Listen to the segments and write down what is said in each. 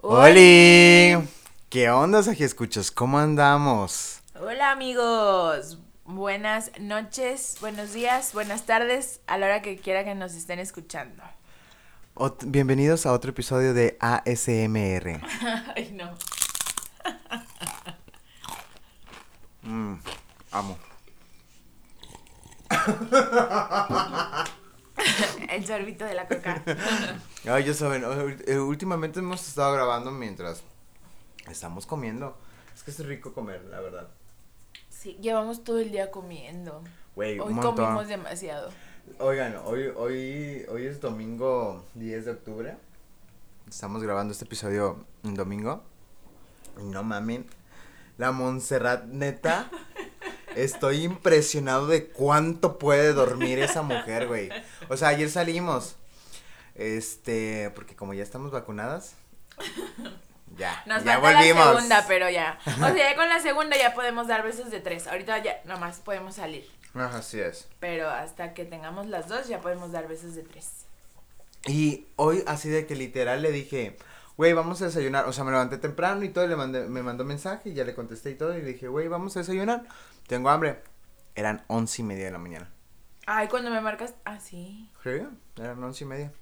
¡Holi! ¿Qué onda, Saji Escuchas? ¿Cómo andamos? Hola amigos, buenas noches, buenos días, buenas tardes, a la hora que quiera que nos estén escuchando. Ot- bienvenidos a otro episodio de ASMR. Ay no. Mm, amo. El sorbito de la coca. Ay, ya saben, eh, últimamente hemos estado grabando mientras estamos comiendo. Es que es rico comer, la verdad. Sí, llevamos todo el día comiendo. Hoy comimos demasiado. Oigan, hoy, hoy, hoy es domingo 10 de octubre. Estamos grabando este episodio un domingo. Y no mamen. La Montserrat, neta. Estoy impresionado de cuánto puede dormir esa mujer, güey. O sea, ayer salimos. Este, porque como ya estamos vacunadas. Ya, Nos ya volvimos. la segunda, pero ya. O sea, ya con la segunda ya podemos dar besos de tres. Ahorita ya nomás podemos salir. Ajá, así es. Pero hasta que tengamos las dos ya podemos dar besos de tres. Y hoy así de que literal le dije, güey, vamos a desayunar. O sea, me levanté temprano y todo, y le mandé, me mandó mensaje y ya le contesté y todo. Y le dije, güey, vamos a desayunar. Tengo hambre. Eran once y media de la mañana. Ay, cuando me marcas. Ah, sí. ¿Sí? Eran once y media.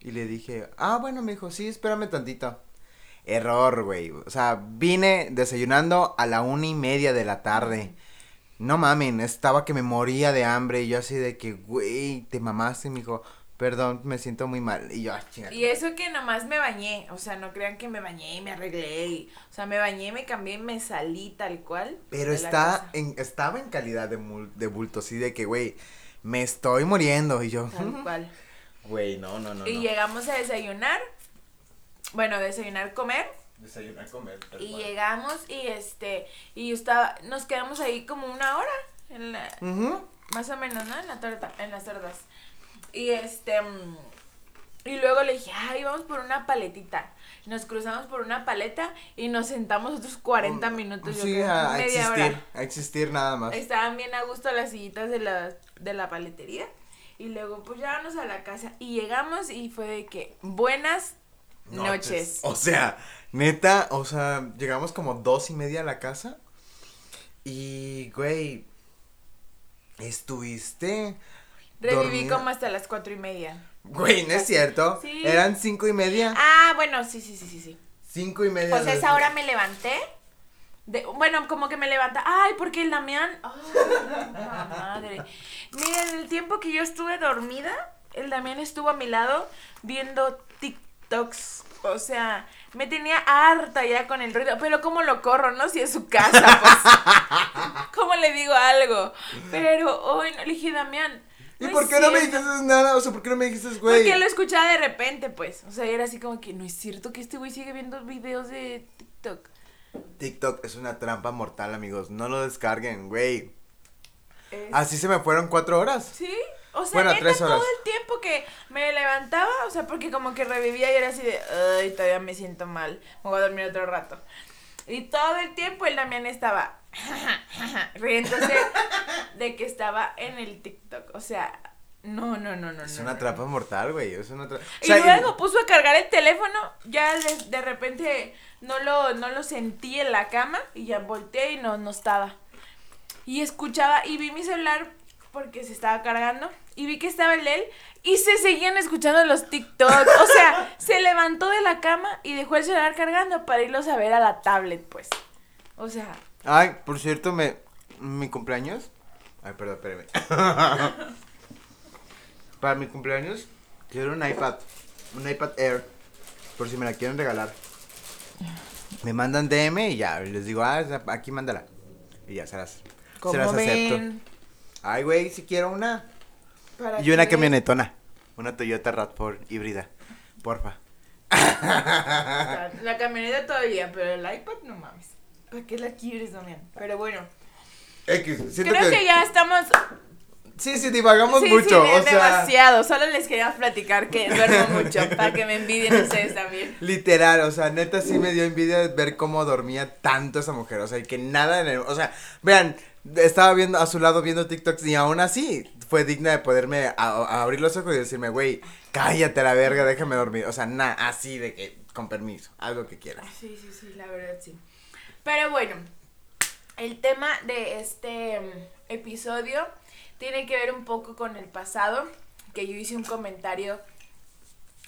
Y le dije, ah, bueno, me dijo, sí, espérame tantito. Error, güey. O sea, vine desayunando a la una y media de la tarde. No mamen, estaba que me moría de hambre. Y yo así de que, güey, te mamaste. Y me dijo, perdón, me siento muy mal. Y yo, ah, chingada. Y eso que nomás me bañé, o sea, no crean que me bañé y me arreglé, y- o sea, me bañé, me cambié y me salí tal cual. Pero está en, estaba en calidad de, mul- de bulto, así de que, güey, me estoy muriendo. Y yo, Tal cual. güey, no, no, no. y no. llegamos a desayunar, bueno, desayunar, comer, Desayunar, comer. tal y cual. llegamos y este, y yo estaba, nos quedamos ahí como una hora, en la, más o menos, ¿no? En la torta, en las tortas. Y este, mm, y luego le dije, ay, vamos por una paletita. Nos cruzamos por una paleta y nos sentamos otros 40 minutos, yo Sí, creo, a, a media existir, hora. a existir nada más. Estaban bien a gusto las sillitas de la, de la paletería. Y luego, pues ya vamos a la casa. Y llegamos y fue de que, buenas noches. O sea, neta, o sea, llegamos como dos y media a la casa. Y, güey, estuviste. Reviví dormida? como hasta las cuatro y media. Güey, no es cierto. Sí. Eran cinco y media. Ah, bueno, sí, sí, sí, sí, sí. Cinco y media. O sea, esa hora me levanté. De, bueno, como que me levanta. Ay, porque el Damián. Ay, madre. Miren, el tiempo que yo estuve dormida, el Damián estuvo a mi lado viendo TikToks. O sea, me tenía harta ya con el ruido. Pero ¿cómo lo corro, no? Si es su casa, pues. ¿Cómo le digo algo? Pero hoy no le dije, Damián. ¿Y no por qué no me cierto". dijiste nada? O sea, ¿por qué no me dijiste, güey? Porque lo escuchaba de repente, pues. O sea, era así como que no es cierto que este güey sigue viendo videos de TikTok. TikTok es una trampa mortal, amigos. No lo descarguen, güey. Es- Así se me fueron cuatro horas. Sí, o sea, Bueno, tres horas. todo el tiempo que me levantaba, o sea, porque como que revivía y era así de, ay, todavía me siento mal, me voy a dormir otro rato. Y todo el tiempo el Damián estaba riéndose de que estaba en el TikTok, o sea, no, no, no, no. Es no, una no. trampa mortal, güey. Es una trampa. Y luego puso a cargar el teléfono, ya de, de repente no lo, no lo sentí en la cama y ya volteé y no, no estaba. Y escuchaba y vi mi celular porque se estaba cargando y vi que estaba el de él y se seguían escuchando los TikTok. O sea, se levantó de la cama y dejó el celular cargando para irlos a ver a la tablet, pues. O sea, Ay, por cierto, me. Mi cumpleaños. Ay, perdón, espérame. Para mi cumpleaños, quiero un iPad. Un iPad Air. Por si me la quieren regalar. Me mandan DM y ya. Les digo, ah, aquí mándala. Y ya se las, se las acepto. ven, Ay, güey, si quiero una. para Y una camionetona. Una Toyota RAV4 híbrida. Porfa. La camioneta todavía, pero el iPad no mames. ¿Para qué la quieres, Damián? Pero bueno, X, creo que ya estamos Sí, sí, divagamos Sí, mucho. sí, o sea, demasiado. Solo les quería platicar que duermo mucho para que me envidien ustedes también. Literal, o sea, neta sí me dio envidia ver cómo dormía tanto esa mujer, o sea, y que nada en el, o sea, vean, estaba viendo a su lado viendo TikToks y aún así fue digna de poderme a- a abrir los ojos y decirme, güey, cállate la verga, déjame dormir, o sea, nada, así de que con permiso, haz lo que quieras. Sí, sí, sí, la verdad sí. Pero bueno, el tema de este mm, episodio tiene que ver un poco con el pasado, que yo hice un comentario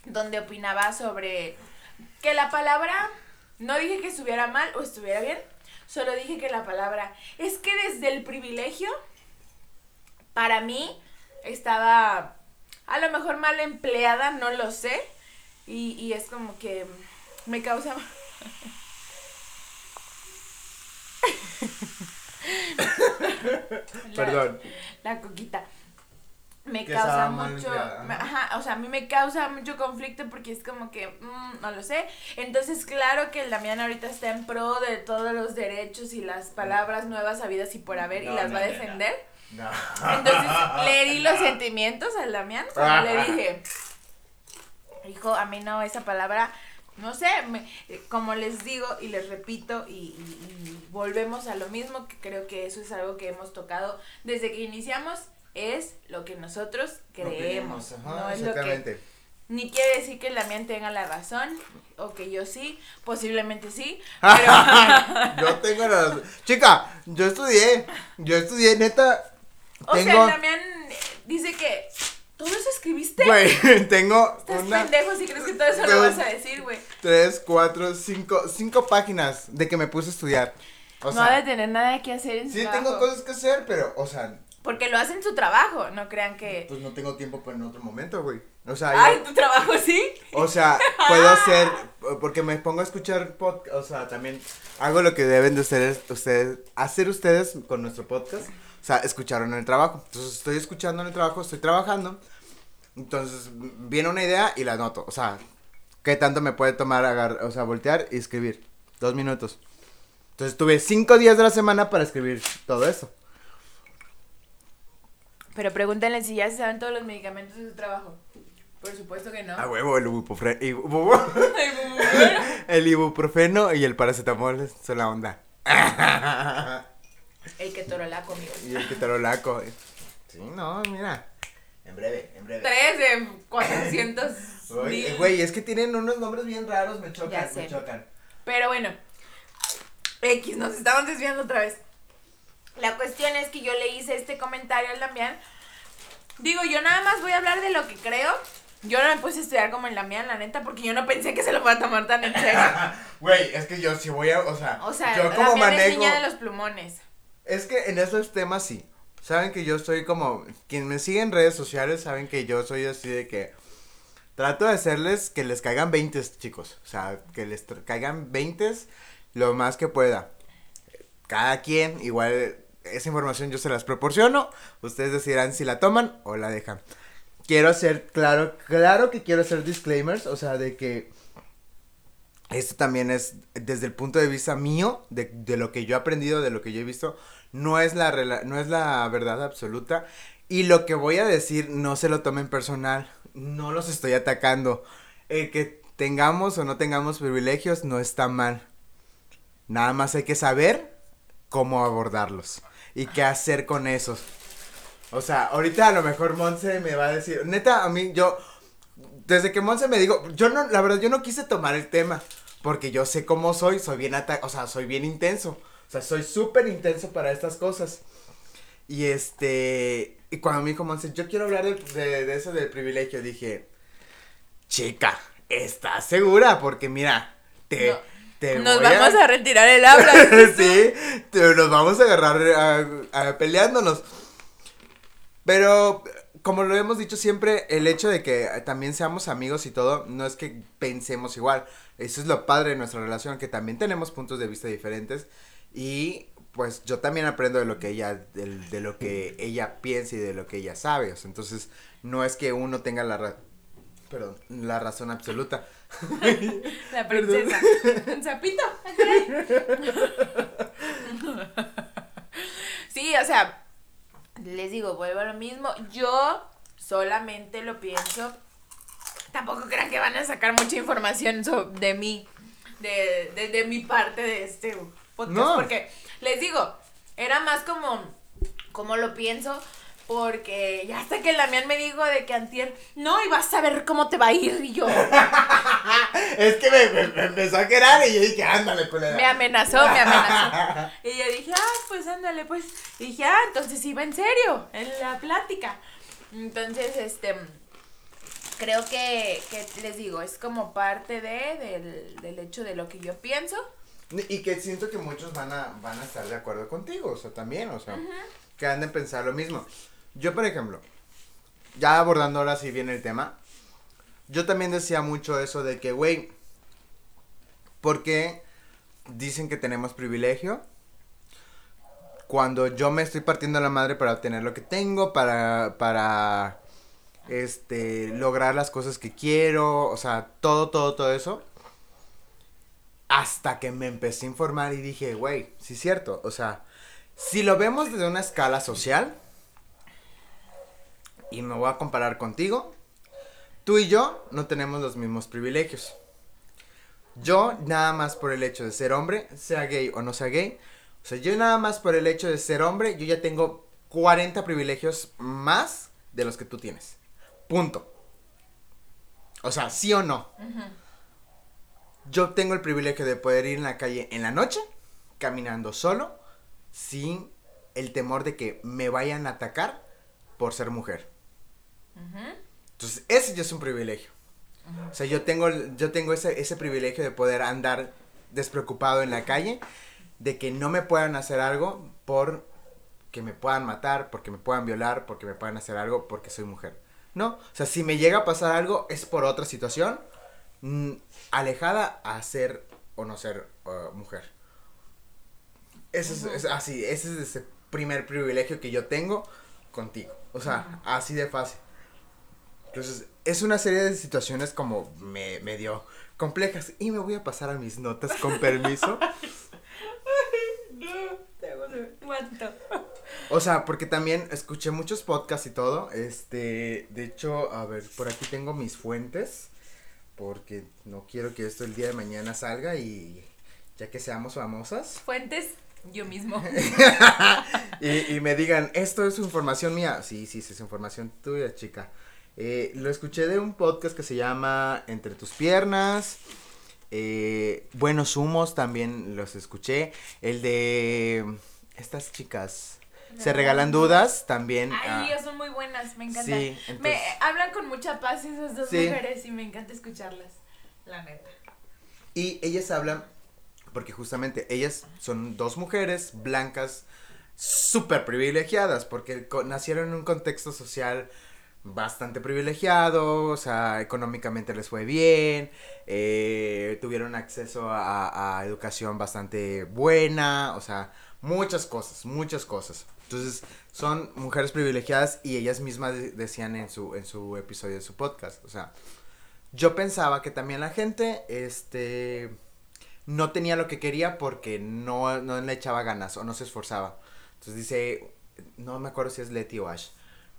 donde opinaba sobre que la palabra, no dije que estuviera mal o estuviera bien, solo dije que la palabra es que desde el privilegio, para mí, estaba a lo mejor mal empleada, no lo sé, y, y es como que me causa... Perdón. La coquita. Me Que causa mucho, me- ajá. o sea, a mí me causa mucho conflicto porque es como que, mm, no lo sé. Entonces, claro que el Damián ahorita está en pro de todos los derechos y las palabras nuevas habidas y por haber y las no, va a defender. No. Entonces, le herí los sentimientos al Damián. cuando le dije, hijo, a mí no, esa palabra, no sé, me- eh, como les digo y les repito y, y- y volvemos a lo mismo, que creo que eso es algo que hemos tocado desde que iniciamos, es lo que nosotros creemos. Ajá, no es lo que, exactamente. ni quiere decir que Damián tenga la razón, o que yo sí, posiblemente sí, pero... yo tengo la Chica, yo estudié. Yo estudié, neta. O sea, Damián eh, dice que... ¿Todo eso escribiste? Güey, tengo Estás una, pendejo si crees que todo eso lo vas a decir, güey. tres, cuatro, cinco, cinco páginas de que me puse a estudiar. O no ha sea, de tener nada que hacer en su sí trabajo. tengo cosas que hacer, pero, o sea, Porque lo hace en su trabajo, no crean que... pues no tengo tiempo para en otro momento, güey. O sea, Ay, yo- tu trabajo sí. o sea, puedo hacer, porque me pongo a escuchar podcast, o sea, también hago lo que deben de ustedes, ustedes, hacer ustedes con nuestro podcast, o sea, escucharon en el trabajo. Entonces, estoy escuchando en el trabajo, estoy trabajando, entonces viene una idea y la anoto, o sea, ¿qué tanto me puede tomar, agar, o sea, voltear y escribir? Dos minutos. Entonces, tuve cinco días de la semana para escribir todo eso. Pero pregúntenle si ya se saben todos los medicamentos de su trabajo. Por supuesto que no. A huevo, el ibuprofeno, el ibuprofeno y el paracetamol son la onda. El que torolaco, amigos. Y el ketorolaco. Sí, no, mira. En breve, en breve. Tres de 400 Oye, mil. Güey, es que tienen unos nombres bien raros, me chocan, me chocan. Pero bueno, X, nos estamos desviando otra vez. La cuestión es que yo le hice este comentario al Damián. Digo, yo nada más voy a hablar de lo que creo. Yo no me puse a estudiar como el Damián, la neta, porque yo no pensé que se lo fuera a tomar tan en serio. Güey, es que yo sí voy a, o sea, O sea, yo como Damián es manejo. niña de los plumones. Es que en esos temas sí. Saben que yo soy como. Quien me sigue en redes sociales saben que yo soy así de que. Trato de hacerles que les caigan 20, chicos. O sea, que les caigan 20 lo más que pueda. Cada quien, igual, esa información yo se las proporciono. Ustedes decidirán si la toman o la dejan. Quiero hacer, claro, claro que quiero hacer disclaimers. O sea, de que esto también es desde el punto de vista mío, de, de lo que yo he aprendido, de lo que yo he visto, no es, la no es la verdad absoluta. Y lo que voy a decir no se lo tomen personal, no los estoy atacando. El que tengamos o no tengamos privilegios no está mal. Nada más hay que saber cómo abordarlos y qué hacer con esos. O sea, ahorita a lo mejor Monse me va a decir, neta, a mí yo, desde que Monse me dijo, yo no, la verdad, yo no quise tomar el tema, porque yo sé cómo soy, soy bien o sea, soy bien intenso, sea, soy súper intenso para estas cosas. Y este, y cuando me dijo Monse, yo quiero hablar de, de, de eso del privilegio, dije, chica, ¿estás segura? Porque mira, te, No, te Nos vamos a retirar el habla. sí, te- nos vamos a agarrar a- a- peleándonos. Pero, como lo hemos dicho siempre, el hecho de que también seamos amigos y todo, no es que pensemos igual. Eso es lo padre de nuestra relación, que también tenemos puntos de vista diferentes. Y pues yo también aprendo de lo que ella, del- de, lo que ella piensa y de lo que ella sabe. O sea, entonces, no es que uno tenga la ra- perdón, la razón absoluta. La princesa. Un sapito. Sí, o sea, les digo, vuelvo a lo mismo. Yo solamente lo pienso. Tampoco crean que van a sacar mucha información de mí, de, de, de mi parte de este podcast. No. Porque les digo, era más como, como lo pienso, Porque ya hasta que el Damián me dijo de que antier, no, y vas a ver cómo te va a ir, y yo. es que me, me, empezó a querer y yo dije, ándale, culera. Me amenazó, me amenazó. y yo dije, ah, pues ándale, pues. Y dije, ah, entonces iba en serio, en la plática. Entonces, este, creo que, que les digo, es como parte de, del, del hecho de lo que yo pienso. Y que siento que muchos van a, van a estar de acuerdo contigo, o sea, también, o sea, que han de pensar lo mismo. Yo, por ejemplo, ya abordando ahora sí bien el tema, yo también decía mucho eso de que, güey, ¿por qué dicen que tenemos privilegio? Cuando yo me estoy partiendo la madre para obtener lo que tengo, para, para, este, lograr las cosas que quiero, o sea, todo, todo, todo eso. Hasta que me empecé a informar y dije, güey, sí es cierto, o sea, si lo vemos desde una escala social, y me voy a comparar contigo, tú y yo no tenemos los mismos privilegios. Yo, nada más por el hecho de ser hombre, sea gay o no sea gay, o sea, yo nada más por el hecho de ser hombre, yo ya tengo 40 privilegios más de los que tú tienes. Punto. O sea, sí o no. Yo tengo el privilegio de poder ir en la calle en la noche, caminando solo, sin el temor de que me vayan a atacar por ser mujer. Entonces, ese ya es un privilegio. O sea, yo tengo, yo tengo ese, ese privilegio de poder andar despreocupado en la calle, de que no me puedan hacer algo por que me puedan matar, porque me puedan violar, porque me puedan hacer algo porque soy mujer. No, o sea, si me llega a pasar algo es por otra situación mm, alejada a ser o no ser uh, mujer. Ese es, así, ese es ese primer privilegio que yo tengo contigo. O sea, así de fácil. Entonces, es una serie de situaciones como me, medio complejas. Y me voy a pasar a mis notas con permiso. O sea, porque también escuché muchos podcasts y todo. Este, de hecho, a ver, por aquí tengo mis fuentes. Porque no quiero que esto el día de mañana salga y ya que seamos famosas. Fuentes, yo mismo. y, y, me digan, esto es información mía. Sí, sí, es información tuya, chica. Eh, lo escuché de un podcast que se llama Entre tus piernas. Eh, Buenos humos también los escuché. El de estas chicas. Se regalan dudas también. Ay, ah, son muy buenas, me encantan. me hablan con mucha paz esas dos mujeres y me encanta escucharlas, la neta. Y ellas hablan, porque justamente ellas son dos mujeres blancas súper privilegiadas, porque nacieron en un contexto social bastante privilegiado, o sea, económicamente les fue bien, eh, tuvieron acceso a, educación bastante buena, o sea, muchas cosas, muchas cosas. Entonces, son mujeres privilegiadas y ellas mismas decían en su, en su episodio de su podcast, o sea, yo pensaba que también la gente, este, no tenía lo que quería porque no, no le echaba ganas o no se esforzaba. Entonces dice, no me acuerdo si es Letty o Ash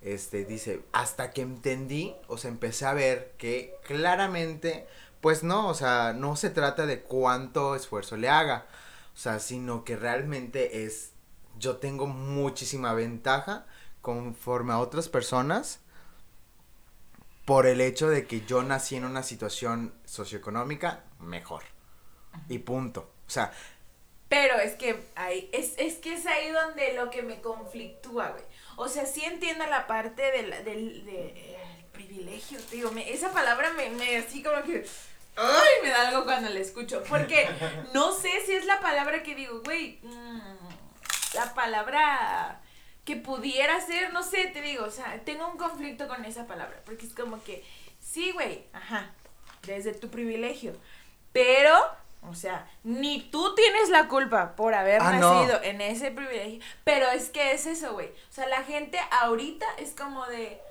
este, dice, hasta que entendí, o sea, empecé a ver que claramente, pues no, o sea, no se trata de cuánto esfuerzo le haga, o sea, sino que realmente es, yo tengo muchísima ventaja conforme a otras personas por el hecho de que yo nací en una situación socioeconómica mejor. Y punto. O sea, pero es que ahí, es, es que es ahí donde lo que me conflictúa, güey. O sea, sí entiendo la parte del, del, privilegio, tío. esa palabra me, me así como que... ¡Ay! Me da algo cuando la escucho. Porque no sé si es la palabra que digo, güey. Mm, la palabra que pudiera ser, no sé, te digo, o sea, tengo un conflicto con esa palabra. Porque es como que, sí, güey, ajá, desde tu privilegio. Pero o sea, ni tú tienes la culpa por haber ah, nacido en ese privilegio. Pero es que es eso, güey. O sea, la gente ahorita es como de.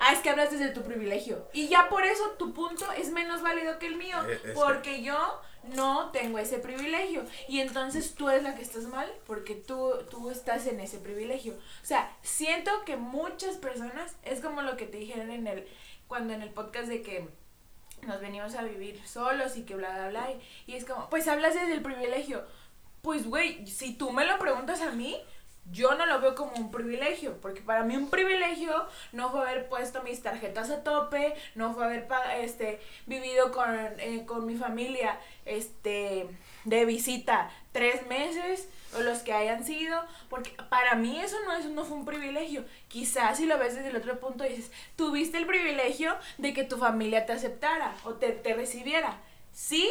Ah, es que hablas desde tu privilegio. Y ya por eso tu punto es menos válido que el mío. Eh, porque yo no tengo ese privilegio. Y entonces tú eres la que estás mal porque tú, tú estás en ese privilegio. O sea, siento que muchas personas, es como lo que te dijeron en el, cuando en el podcast de que nos venimos a vivir solos y que bla, bla, bla. Y, es como, pues hablas desde el privilegio. Pues, güey, si tú me lo preguntas a mí, yo no lo veo como un privilegio, porque para mí un privilegio no fue haber puesto mis tarjetas a tope, no fue haber este, vivido con, eh, con mi familia este, de visita tres meses o los que hayan sido, porque para mí eso no, eso no fue un privilegio. Quizás si lo ves desde el otro punto dices, tuviste el privilegio de que tu familia te aceptara o te, te recibiera. Sí,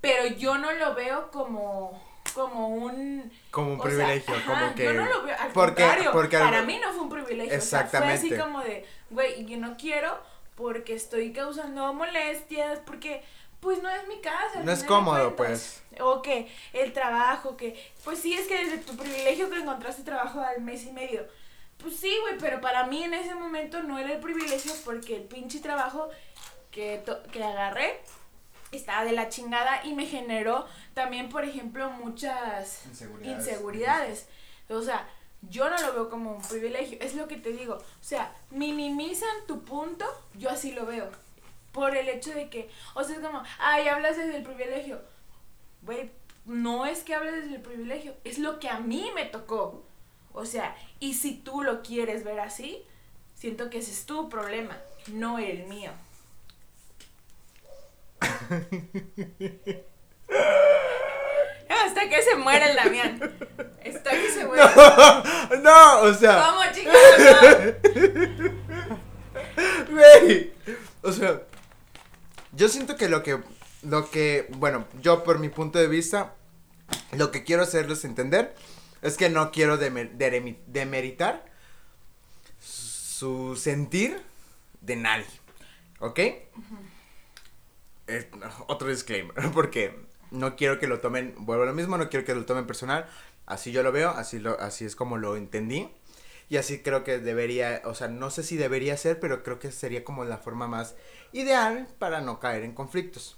pero yo no lo veo como como un como un privilegio, como que yo no lo veo al contrario, para mí no fue un privilegio, exactamente. fue así como de, güey, yo no quiero porque estoy causando molestias, porque pues no es mi casa. No es cómodo, pues. O que el trabajo, que pues sí es que desde tu privilegio que encontraste trabajo al mes y medio. Pues sí, güey, pero para mí en ese momento no era el privilegio porque el pinche trabajo que, que agarré estaba de la chingada y me generó también, por ejemplo, muchas inseguridades. O sea, yo no lo veo como un privilegio, es lo que te digo. O sea, minimizan tu punto, yo así lo veo. Por el hecho de que, o sea, es como, ay, hablas desde el privilegio. Güey, no es que hables desde el privilegio, es lo que a mí me tocó. O sea, y si tú lo quieres ver así, siento que ese es tu problema, no el mío. Hasta que se muera el Damián. Hasta que se muera. No, no o sea. ¿Cómo, chicos? Güey. O sea. Yo siento que lo que. Lo que. Bueno, yo por mi punto de vista. Lo que quiero hacerles entender. Es que no quiero demeritar. Su sentir de nadie. ¿Ok? otro disclaimer, porque no quiero que lo tomen, vuelvo a lo mismo, no quiero que lo tomen personal, así yo lo veo, así, lo, así es como lo entendí. Y así creo que debería, o sea, no sé si debería ser, pero creo que sería como la forma más ideal para no caer en conflictos.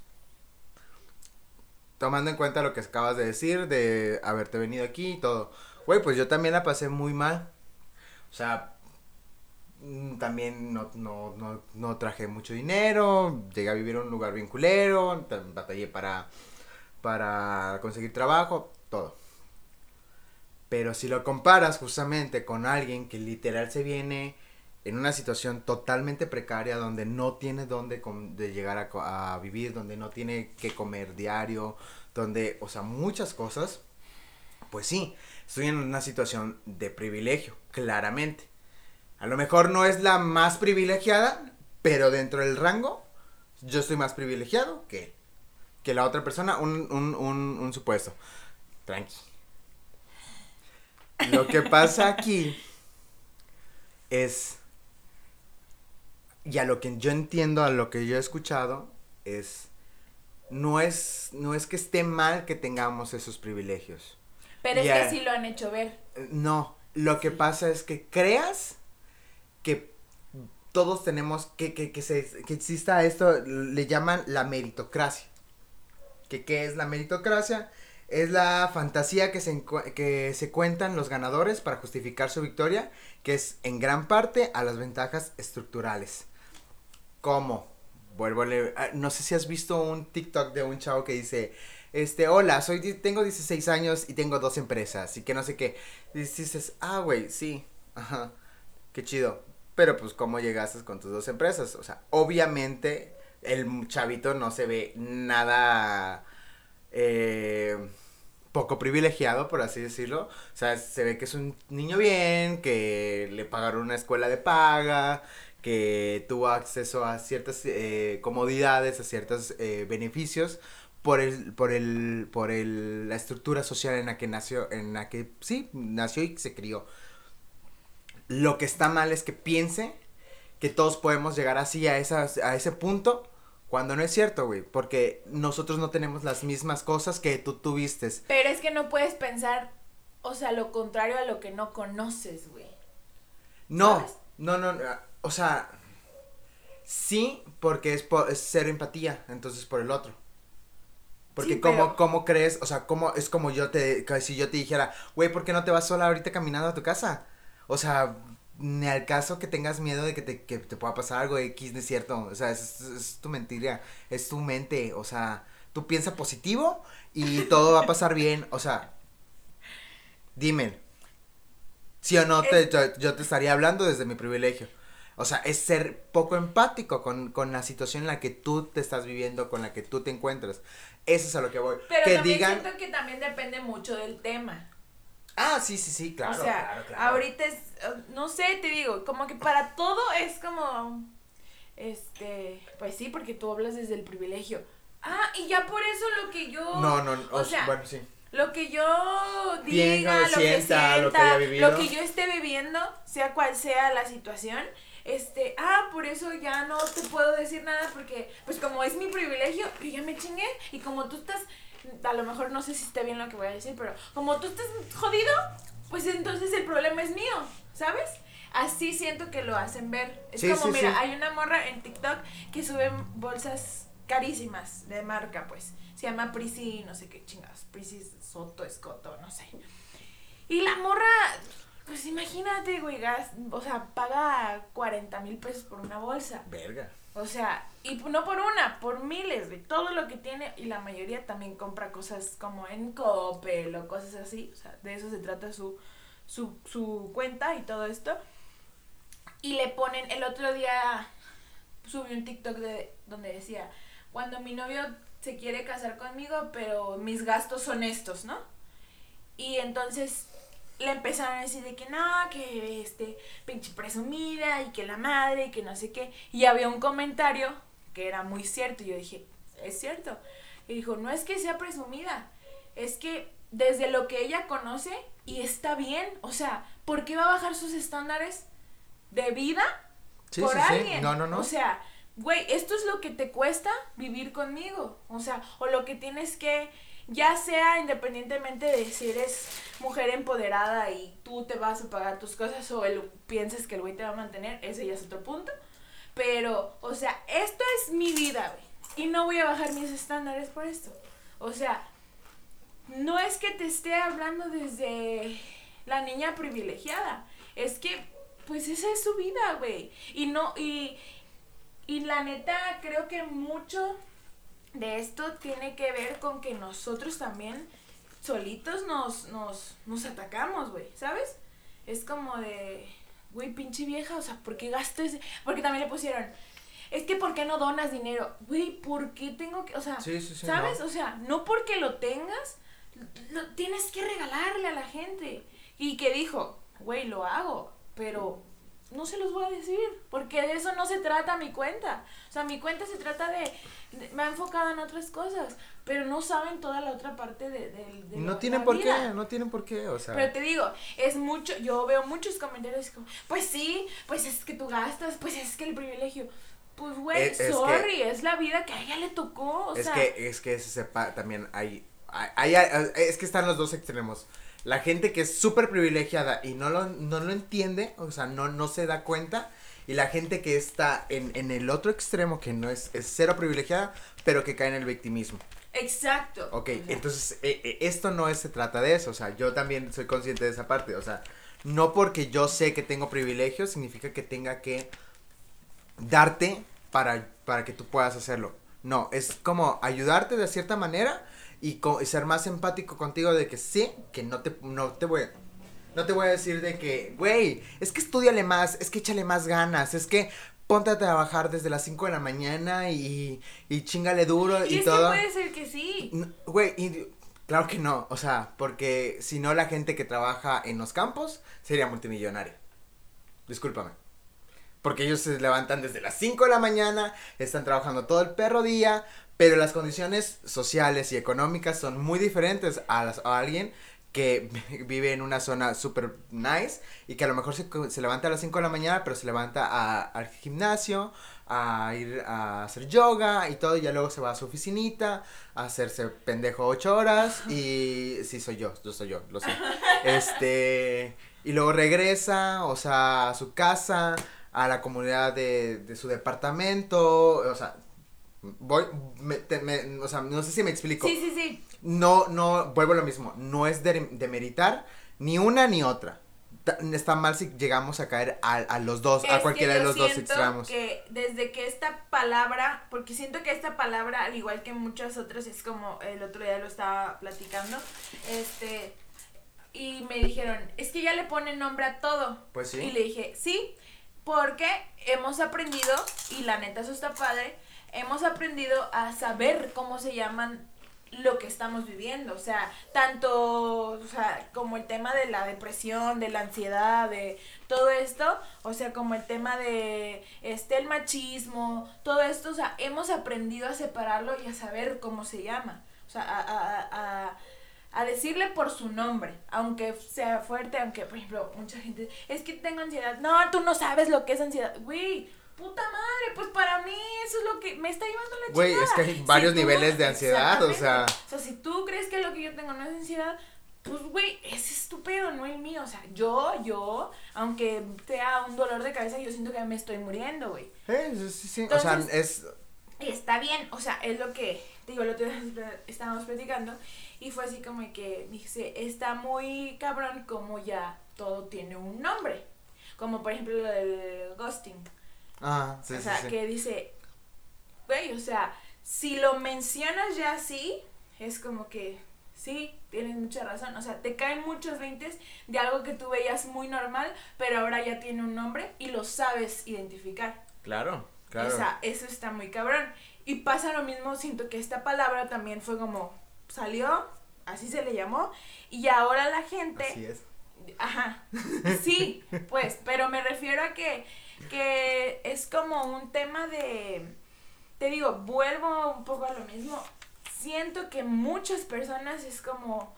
Tomando en cuenta lo que acabas de decir, de haberte venido aquí y todo. Güey, pues yo también la pasé muy mal. O sea, Mm, también no, no, no, no, traje mucho dinero, llegué a vivir en un lugar bien culero, batallé para, para conseguir trabajo, todo. Pero si lo comparas justamente con alguien que literal se viene en una situación totalmente precaria donde no tiene dónde de llegar a, a, vivir, donde no tiene que comer diario, donde, o sea, muchas cosas, pues sí, estoy en una situación de privilegio, claramente. A lo mejor no es la más privilegiada, pero dentro del rango, yo estoy más privilegiado que, que la otra persona. Un, un, un, un supuesto. Tranqui. Lo que pasa aquí es. Y a lo que yo entiendo, a lo que yo he escuchado, es. No es, no es que esté mal que tengamos esos privilegios. Pero es que sí lo han hecho ver. No, lo que pasa es que creas que todos tenemos que, que, que, se, que exista esto, le llaman la meritocracia. ¿Que, ¿Qué es la meritocracia? Es la fantasía que se, que se cuentan los ganadores para justificar su victoria, que es en gran parte a las ventajas estructurales. ¿Cómo? Vuelvo a leer. Ah, no sé si has visto un TikTok de un chavo que dice, este, hola, soy, tengo 16 años y tengo dos empresas y que no sé qué. Y dices, ah, güey, sí, ajá, qué chido pero pues cómo llegaste con tus dos empresas. O sea, obviamente el chavito no se ve nada eh, poco privilegiado, por así decirlo. O sea, se ve que es un niño bien, que le pagaron una escuela de paga, que tuvo acceso a ciertas eh, comodidades, a ciertos eh, beneficios por el, por el, por el, la estructura social en la que nació, en la que sí, nació y se crió. Lo que está mal es que piense que todos podemos llegar así a, esa, a ese punto cuando no es cierto, güey, porque nosotros no tenemos las mismas cosas que tú tuviste. Pero es que no puedes pensar, o sea, lo contrario a lo que no conoces, güey. No, no, no, o sea, sí, porque es, por, es ser empatía, entonces por el otro. Porque como, ¿cómo crees? O sea, ¿cómo es como yo te, si yo te dijera, güey, ¿por qué no te vas sola ahorita caminando a tu casa? O sea, ni al caso que tengas miedo de que te, que te pueda pasar algo X, no es cierto. O sea, es, tu mentira, es tu mente. O sea, tú piensas positivo y todo va a pasar bien. O sea, dime. Sí o no, te, yo, yo te estaría hablando desde mi privilegio. O sea, es ser poco empático con, con, la situación en la que tú te estás viviendo, con la que tú te encuentras. Eso es a lo que voy. Pero que también digan. siento que también depende mucho del tema. Ah, sí, sí, sí, claro. o sea, claro, claro. ahorita es, no sé, te digo, como que para todo es como, este, pues sí, porque tú hablas desde el privilegio. Ah, y ya por eso lo que yo... No, no, o o sea, bueno, sí. Lo que yo diga, lo que sienta, sienta, lo que haya vivido. lo que yo esté viviendo, sea cual sea la situación, este, ah, por eso ya no te puedo decir nada porque, pues como es mi privilegio, yo ya me chingué y como tú estás, a lo mejor no sé si esté bien lo que voy a decir, pero como tú estás jodido, pues entonces el problema es mío, ¿sabes? Así siento que lo hacen ver. Es Sí, como, sí, mira, sí. hay una morra en TikTok que sube bolsas carísimas de marca, pues. Se llama Prissy, no sé qué chingados. Prissy Soto, Escoto, no sé. Y la morra, pues imagínate, güey, gas- o sea, paga 40 mil pesos por una bolsa. Verga. O sea, y no por una, por miles, de todo lo que tiene. Y la mayoría también compra cosas como en Coppel o cosas así. O sea, de eso se trata su, su, su cuenta y todo esto. Y le ponen, el otro día subí un TikTok de, donde decía, cuando mi novio se quiere casar conmigo, pero mis gastos son estos, ¿no? Y entonces le empezaron a decir de que no, que este, pinche presumida y que la madre y que no sé qué. Y había un comentario que era muy cierto. Y yo dije, es cierto. Y dijo, no es que sea presumida, es que desde lo que ella conoce y está bien. O sea, ¿por qué va a bajar sus estándares de vida Sí, por sí, sí. alguien? No, no, no. O sea, güey, esto es lo que te cuesta vivir conmigo. O sea, o lo que tienes que, ya sea independientemente de si eres mujer empoderada y tú te vas a pagar tus cosas o él piensas que el güey te va a mantener, ese ya es otro punto. Pero, o sea, esto es mi vida, güey. Y no voy a bajar mis estándares por esto. O sea, no es que te esté hablando desde la niña privilegiada. Es que, pues esa es su vida, güey. Y no, y, y la neta, creo que mucho de esto tiene que ver con que nosotros también solitos nos, nos, nos atacamos, güey, ¿sabes? Es como de, güey, pinche vieja, o sea, ¿por qué gastes? Porque también le pusieron, es que ¿por qué no donas dinero? Güey, ¿por qué tengo que, o sea, Sí, sí, sí, ¿sabes? no. O sea, no porque lo tengas, lo tienes que regalarle a la gente. Y que dijo, güey, lo hago, pero no se los voy a decir, porque de eso no se trata mi cuenta. O sea, mi cuenta se trata de, de- me ha enfocado en otras cosas, pero no saben toda la otra parte de, de, de No la- tienen la por vida. qué, no tienen por qué, o sea. Pero te digo, es mucho, yo veo muchos comentarios como, pues sí, pues es que tú gastas, pues es que el privilegio. Pues güey, Es- es que- sorry, es la vida que a ella le tocó, o es sea, que, es que se sepa también hay, hay, hay- es que están los dos extremos. La gente que es súper privilegiada y no lo, no lo entiende, o sea, no, no se da cuenta. Y la gente que está en, en el otro extremo, que no es, es cero privilegiada, pero que cae en el victimismo. exacto. Ok, entonces eh, eh, esto no es, se trata de eso, o sea, yo también soy consciente de esa parte, o sea, no porque yo sé que tengo privilegios significa que tenga que darte para, para que tú puedas hacerlo. No, es como ayudarte de cierta manera y, co- y ser más empático contigo de que sí, que no te, no te voy a... No te voy a decir de que, güey, es que estudiale más, es que échale más ganas, es que ponte a trabajar desde las 5 de la mañana y, y chingale duro y, y es todo. que puede ser que sí. Güey, y- claro que no, o sea, porque si no la gente que trabaja en los campos sería multimillonaria. Discúlpame. Porque ellos se levantan desde las 5 de la mañana, están trabajando todo el perro día, pero las condiciones sociales y económicas son muy diferentes a, las- a alguien que vive en una zona super nice y que a lo mejor se, se levanta a las 5 de la mañana, pero se levanta a- al gimnasio, a ir a hacer yoga y todo, y ya luego se va a su oficinita, a hacerse pendejo 8 horas y sí soy yo, yo soy yo, lo sé. Este, y luego regresa, o sea, a su casa, a la comunidad de, de su departamento, o sea, voy, me- te- me- o sea, no sé si me explico. Sí, sí, sí. No, no, vuelvo a lo mismo, no es de, demeritar ni una ni otra. Está mal si llegamos a caer a, a los dos, Es a que cualquiera de los dos extremos. que desde que esta palabra, porque siento que esta palabra, al igual que muchas otras, es como el otro día lo estaba platicando, este, y me dijeron, es que ya le ponen nombre a todo. Pues sí. Y le dije, sí, porque hemos aprendido, y la neta eso está padre, hemos aprendido a saber cómo se llaman lo que estamos viviendo, o sea, tanto, o sea, como el tema de la depresión, de la ansiedad, de todo esto, o sea, como el tema de este el machismo, todo esto, o sea, hemos aprendido a separarlo y a saber cómo se llama, o sea, a, a, a, a decirle por su nombre, aunque sea fuerte, aunque, por ejemplo, mucha gente, es que tengo ansiedad, no, tú no sabes lo que es ansiedad, güey, puta madre, pues para mí eso es lo que me está llevando la Güey, es que hay varios tú- niveles de ansiedad, o sea. O sea, si tú crees que lo que yo tengo no es ansiedad, pues, güey, es tu pedo, no el mío. O sea, yo, yo, aunque sea un dolor de cabeza, yo siento que me estoy muriendo, güey. Eh, sí, sí, sí. o sea, Entonces- es. Está bien, o sea, es lo que, digo, el otro día estábamos platicando y fue así como que dije, está muy cabrón como ya todo tiene un nombre. Como por ejemplo lo del ghosting. Ah, sí, o sí, sea, sí. que dice, güey, o sea, si lo mencionas ya así, es como que, sí, tienes mucha razón. O sea, te caen muchos veintes de algo que tú veías muy normal, pero ahora ya tiene un nombre y lo sabes identificar. Claro, claro. O sea, eso está muy cabrón. Y pasa lo mismo, siento que esta palabra también fue como, salió, así se le llamó, y ahora la gente... Así es. Ajá, sí, pues, pero me refiero a que, que es como un tema de, te digo, vuelvo un poco a lo mismo, siento que muchas personas es como,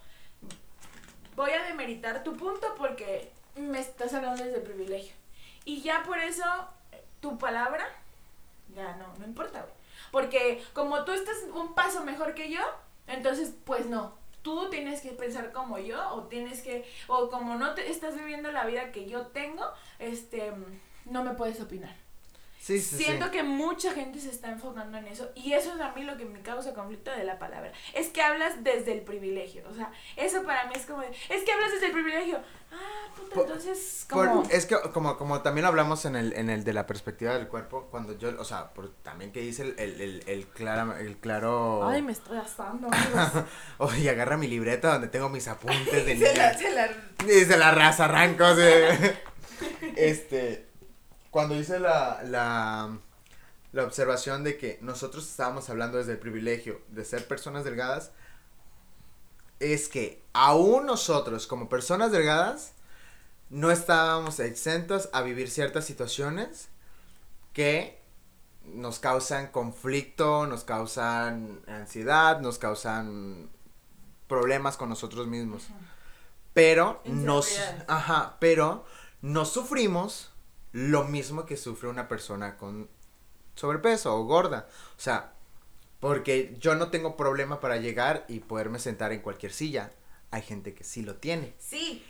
voy a demeritar tu punto porque me estás hablando desde privilegio. Y ya por eso, tu palabra, ya no, no importa, güey. Porque como tú estás un paso mejor que yo, entonces, pues no. Tú tienes que pensar como yo, o tienes que, o como no te estás viviendo la vida que yo tengo, este, no me puedes opinar. Sí, sí, Siento sí. que mucha gente se está enfocando en eso y eso es a mí lo que me causa conflicto de la palabra. Es que hablas desde el privilegio, o sea, eso para mí es como, de, es que hablas desde el privilegio. Ah, puta, Por- entonces, Por- como... es que como, como también hablamos en el, en el de la perspectiva del cuerpo, cuando yo, o sea, por, también que dice el, el, el, el, clara- el claro... Ay, me estoy asando, amigos. Oye, agarra mi libreta donde tengo mis apuntes de se la, se la... Y se la raza arranco. Este, cuando hice la, la, la observación de que nosotros estábamos hablando desde el privilegio de ser personas delgadas, es que aún nosotros como personas delgadas no estábamos exentos a vivir ciertas situaciones que nos causan conflicto, nos causan ansiedad, nos causan problemas con nosotros mismos. Pero nos, ajá, pero no sufrimos lo mismo que sufre una persona con sobrepeso o gorda. O sea, porque yo no tengo problema para llegar y poderme sentar en cualquier silla. Hay gente que sí lo tiene. Sí,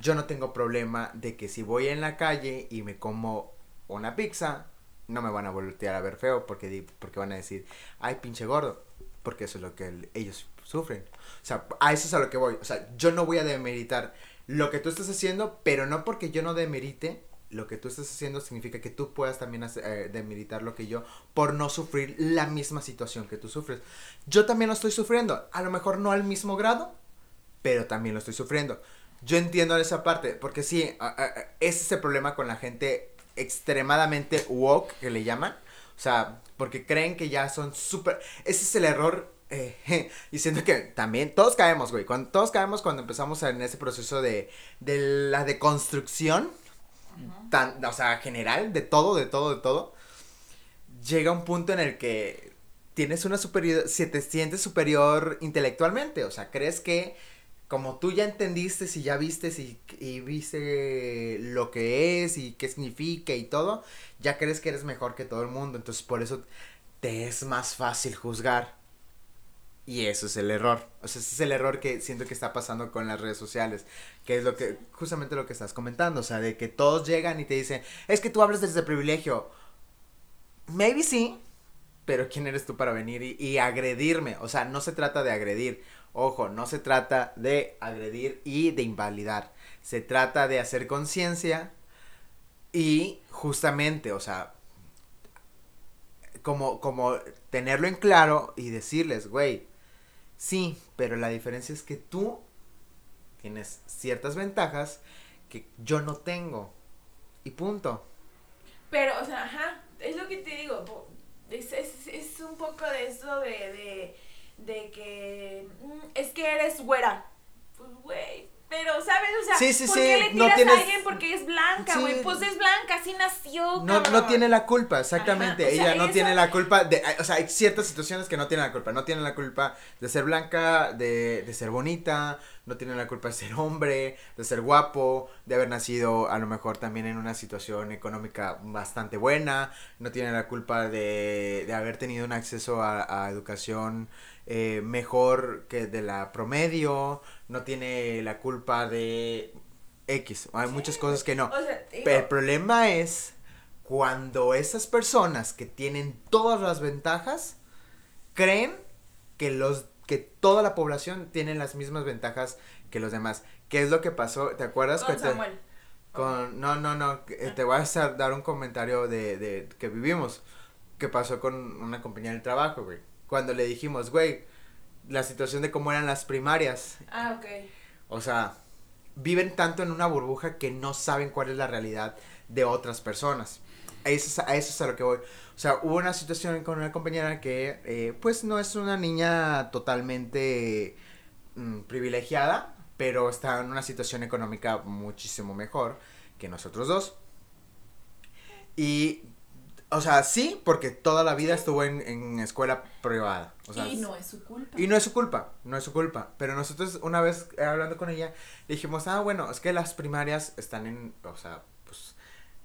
Yo no tengo problema de que si voy en la calle y me como una pizza, no me van a voltear a ver feo porque, porque van a decir, ay, pinche gordo. Porque eso es lo que el- ellos sufren. O sea, a eso es a lo que voy. O sea, yo no voy a demeritar lo que tú estás haciendo, pero no porque yo no demerite lo que tú estás haciendo significa que tú puedas también hacer, eh, demeritar lo que yo por no sufrir la misma situación que tú sufres. Yo también lo estoy sufriendo, a lo mejor no al mismo grado, pero también lo estoy sufriendo. Yo entiendo esa parte, porque sí, a- a- ese es el problema con la gente extremadamente woke, que le llaman. O sea, porque creen que ya son súper... Ese es el error. eh, y siento que también todos caemos, güey. Cuando, todos caemos cuando empezamos en ese proceso de, de la deconstrucción, tan, o sea, general, de todo, de todo, de todo. Llega un punto en el que tienes una superior, si te sientes superior intelectualmente, o sea, crees que como tú ya entendiste, si ya viste, si, y viste lo que es y qué significa y todo, ya crees que eres mejor que todo el mundo, entonces por eso te es más fácil juzgar. Y eso es el error. O sea, ese es el error que siento que está pasando con las redes sociales. Que es lo que, justamente lo que estás comentando. O sea, de que todos llegan y te dicen, es que tú hablas desde privilegio. Maybe sí, pero ¿quién eres tú para venir y, y agredirme? O sea, no se trata de agredir. Ojo, no se trata de agredir y de invalidar. Se trata de hacer conciencia y justamente, o sea, como, como tenerlo en claro y decirles, güey, sí, pero la diferencia es que tú tienes ciertas ventajas que yo no tengo. Y punto. Pero, o sea, ajá, es lo que te digo, es, es un poco de eso de, de, de que mm, es que eres güera. Pues, güey, pero, ¿sabes? O sea, Sí, sí, ¿por sí, qué le no tiras tienes- a alguien porque es blanca, güey? Pues es blanca, así nació, No, no tiene la culpa, exactamente. Sea, Ella no eso- tiene la culpa de, o sea, hay ciertas situaciones que no tienen la culpa. No tienen la culpa de ser blanca, de, de ser bonita, no tienen la culpa de ser hombre, de ser guapo, de haber nacido a lo mejor también en una situación económica bastante buena, no tienen la culpa de, de haber tenido un acceso a, a educación eh, mejor que de la promedio, no tiene la culpa de X. Hay muchas cosas que no. O sea, te digo, Pero el problema es cuando esas personas que tienen todas las ventajas creen que los que toda la población tiene las mismas ventajas que los demás. ¿Qué es lo que pasó? ¿Te acuerdas con que te- Samuel. con no no no que- te voy a dar un comentario de, de que vivimos que pasó con una compañía del trabajo, güey. Cuando le dijimos, güey, la situación de cómo eran las primarias, Ah, ok. o sea, viven tanto en una burbuja que no saben cuál es la realidad de otras personas. A eso, es- a eso es a lo que voy. O sea, hubo una situación con una compañera que, eh, pues, no es una niña totalmente mm, privilegiada, pero está en una situación económica muchísimo mejor que nosotros dos. Y, o sea, sí, porque toda la vida estuvo en, en escuela privada. O sea, y no es su culpa. y no es su culpa, no es su culpa. Pero nosotros una vez hablando con ella, dijimos, ah, bueno, es que las primarias están en, o sea, pues,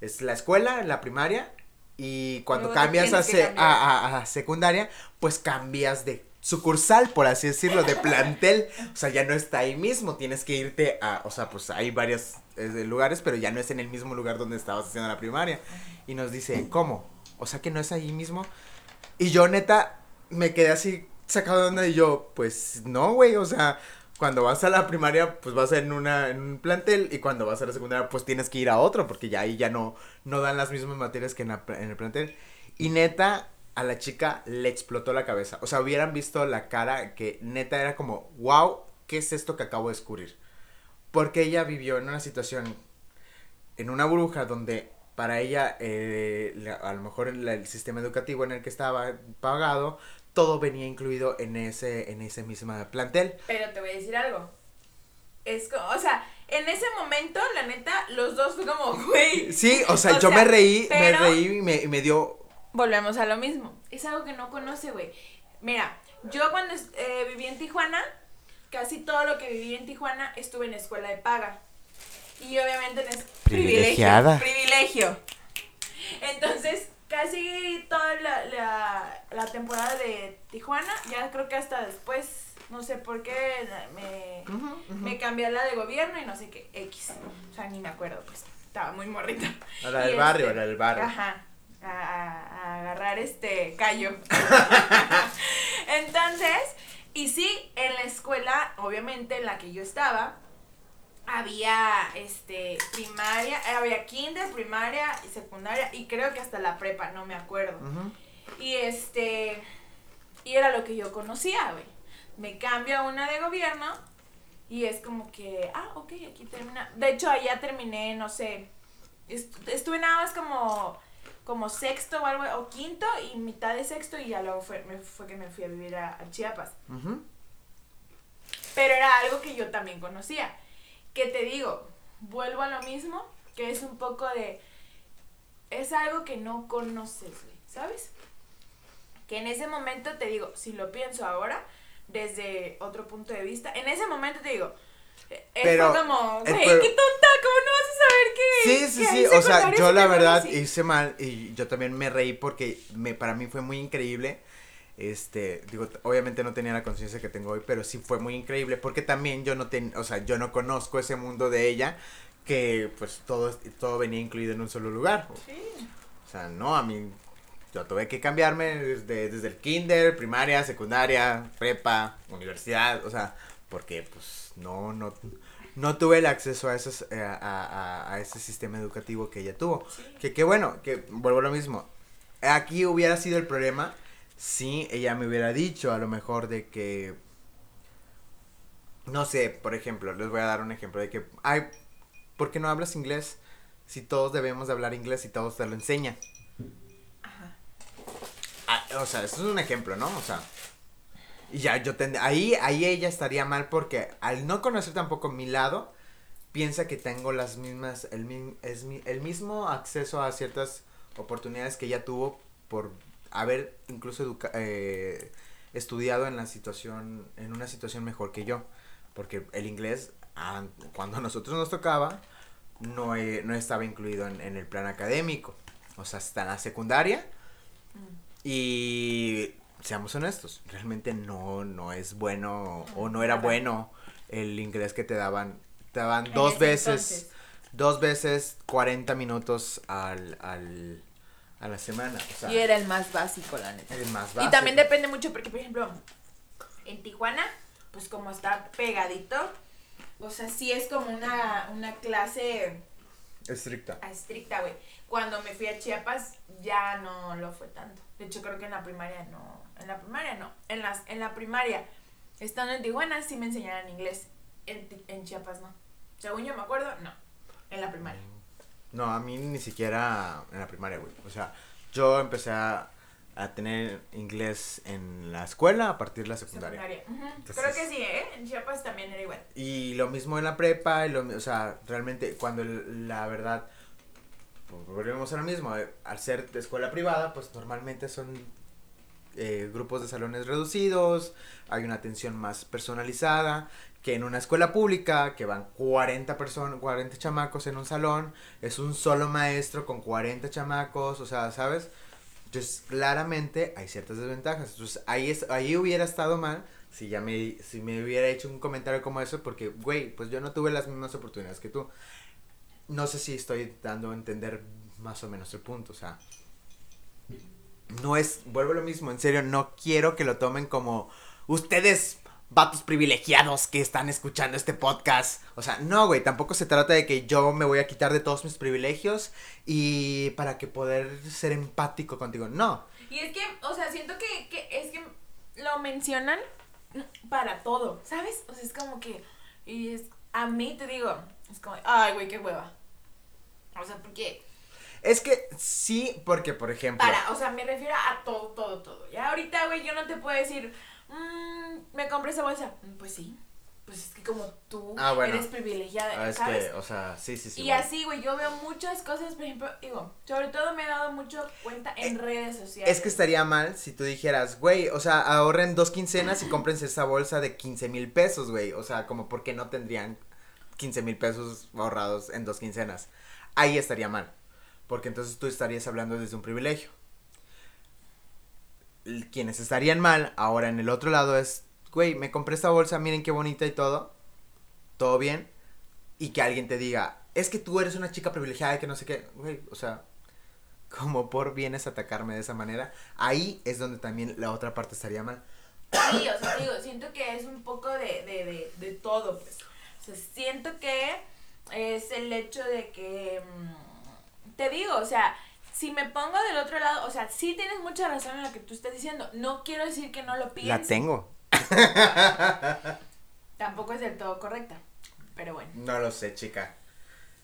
es la escuela, la primaria, y cuando Luego cambias a, se- a, a- a secundaria, pues cambias de sucursal, por así decirlo, de plantel. O sea, ya no está ahí mismo, tienes que irte a, o sea, pues hay varios eh, lugares, pero ya no es en el mismo lugar donde estabas haciendo la primaria. Y nos dice, ¿cómo? O sea, que no es ahí mismo. Y yo, neta, me quedé así sacado de onda y yo, pues no, güey, o sea, cuando vas a la primaria, pues vas en, una, en un plantel y cuando vas a la secundaria, pues tienes que ir a otro, porque ya ahí ya no, no dan las mismas materias que en, el plantel. Y neta, a la chica le explotó la cabeza. O sea, hubieran visto la cara que neta era como, wow, ¿qué es esto que acabo de descubrir? Porque ella vivió en una situación, en una bruja donde para ella, eh, a lo mejor el sistema educativo en el que estaba pagado, todo venía incluido en ese, en ese mismo plantel. Pero te voy a decir algo. Es como, o sea, en ese momento, la neta, los dos fue como, güey. Sí, o sea, O yo sea, me reí, pero- me reí y me, y me dio... Volvemos a lo mismo. Es algo que no conoce, güey. Mira, yo cuando eh, viví en Tijuana, casi todo lo que viví en Tijuana estuve en escuela de paga. Y obviamente en es Privilegiada. Privilegio. privilegio. Entonces, casi toda la, la, la temporada de Tijuana, ya creo que hasta después, no sé por qué, me, me cambié a la de gobierno y no sé qué, X. O sea, ni me acuerdo, pues, estaba muy morrita. A la del barrio, este, a la del barrio. Ajá. A, a- agarrar este callo. Entonces, y sí, en la escuela, obviamente en la que yo estaba, había este primaria, eh, había kinder, primaria y secundaria, y creo que hasta la prepa, no me acuerdo. Ujú. Y este, y era lo que yo conocía, güey. Me cambio a una de gobierno y es como que, ah, ok, aquí termina. De hecho, allá terminé, no sé, est- estuve nada más como, como sexto o algo, o quinto y mitad de sexto y ya luego fue, me, fue que me fui a vivir a, a Chiapas. Pero era algo que yo también conocía. Que te digo, vuelvo a lo mismo, que es un poco de... Es algo que no conoces, güey, ¿sabes? Que en ese momento te digo, si lo pienso ahora, desde otro punto de vista, en ese momento te digo, eh, Pero, fue como, eh, güey, qué tonta, ¿cómo no vas a saber que... Sí, sí, que sí, o sea, yo la verdad así? hice mal y yo también me reí porque me, para mí fue muy increíble. Este, digo, obviamente no tenía la conciencia que tengo hoy, pero sí fue muy increíble porque también yo no ten, o sea, yo no conozco ese mundo de ella que pues todo, todo venía incluido en un solo lugar. Sí. O sea, no, a mí yo tuve que cambiarme desde, desde el kinder, primaria, secundaria, prepa, universidad, o sea, porque pues no, no, no tuve el acceso a, esos, eh, a, a- a ese sistema educativo que ella tuvo. Sí. Que qué bueno, que vuelvo a lo mismo. Aquí hubiera sido el problema si ella me hubiera dicho a lo mejor de que no sé, por ejemplo, les voy a dar un ejemplo de que, ay, ¿por qué no hablas inglés? Si todos debemos de hablar inglés y todos te lo enseñan. Ah, o sea, eso es un ejemplo, ¿no? O sea, y ya yo tendría, ahí, ahí ella estaría mal porque al no conocer tampoco mi lado, piensa que tengo las mismas, el, mi- es mi- el mismo acceso a ciertas oportunidades que ella tuvo por haber incluso educa- eh, estudiado en la situación, en una situación mejor que yo. Porque el inglés, an- cuando a nosotros nos tocaba, no, eh, no estaba incluido en, el plan académico. O sea, en la secundaria. Y seamos honestos, realmente no, no es bueno o no era bueno el inglés que te daban. Te daban En dos veces, entonces. dos veces 40 minutos al, al, a la semana. O sea, Y era el más básico, la neta. el más Y también depende mucho porque, por ejemplo, en Tijuana, pues como está pegadito, o sea, sí es como una, una clase Estricta. estricta, güey. Cuando me fui a Chiapas ya no lo fue tanto. De hecho, creo que en la primaria no. En la primaria no. En, las, en la primaria, estando en Tijuana, sí me enseñaron inglés. En, en Chiapas no. Según yo me acuerdo, no. En la primaria. No, a mí ni siquiera en la primaria, güey. O sea, yo empecé a, a tener inglés en la escuela a partir de la secundaria. Secundaria. Ujú. Entonces- Creo que sí, ¿eh? En Chiapas también era igual. Y lo mismo en la prepa, y lo, mi- o sea, realmente cuando el- la verdad, volvemos a lo mismo, eh, al ser de escuela privada, pues normalmente son eh, grupos de salones reducidos, hay una atención más personalizada, que en una escuela pública, que van 40 personas, 40 chamacos en un salón, es un solo maestro con 40 chamacos, o sea, ¿sabes? Entonces, claramente hay ciertas desventajas. Entonces, ahí, es, ahí hubiera estado mal si ya me, si me hubiera hecho un comentario como eso, porque, güey, pues yo no tuve las mismas oportunidades que tú. No sé si estoy dando a entender más o menos el punto, o sea. No es, vuelvo a lo mismo, en serio, no quiero que lo tomen como ustedes, vatos privilegiados que están escuchando este podcast. O sea, no, güey, tampoco se trata de que yo me voy a quitar de todos mis privilegios y para que poder ser empático contigo. No, Y es que, o sea, siento que, que es que lo mencionan para todo, ¿sabes? O sea, es como que, y es, a mí te digo, es como, ay, güey, qué hueva. O sea, porque, es que sí, porque por ejemplo... para, o sea, me refiero a todo, todo, todo. Ya ahorita, güey, yo no te puedo decir, "Mm, me compré esa bolsa. Mm, Pues sí, pues es que como tú Ah, bueno. eres privilegiada, Ah, es ¿sabes? que, o sea, sí, sí, sí. y bueno. así, güey, yo veo muchas cosas, por ejemplo, digo, sobre todo me he dado mucho cuenta en redes sociales. Es que estaría mal si tú dijeras, güey, o sea, ahorren dos quincenas y cómprense esa bolsa de 15 mil pesos, güey. O sea, como porque no tendrían 15 mil pesos ahorrados en dos quincenas. Ahí estaría mal. Porque entonces tú estarías hablando desde un privilegio. Quienes estarían mal ahora en el otro lado es, güey, me compré esta bolsa, miren qué bonita y todo. Todo bien. Y que alguien te diga, es que tú eres una chica privilegiada y que no sé qué. Güey, o sea, como por vienes a atacarme de esa manera, ahí es donde también la otra parte estaría mal. Sí, o sea, digo, siento que es un poco de, de, de, de todo, pues. Sea, siento que es el hecho de que, mm, te digo, o sea, si me pongo del otro lado, o sea, sí tienes mucha razón en lo que tú estás diciendo. No quiero decir que no lo La pienses. tengo. Tampoco es del todo correcta, pero bueno. No lo sé, chica.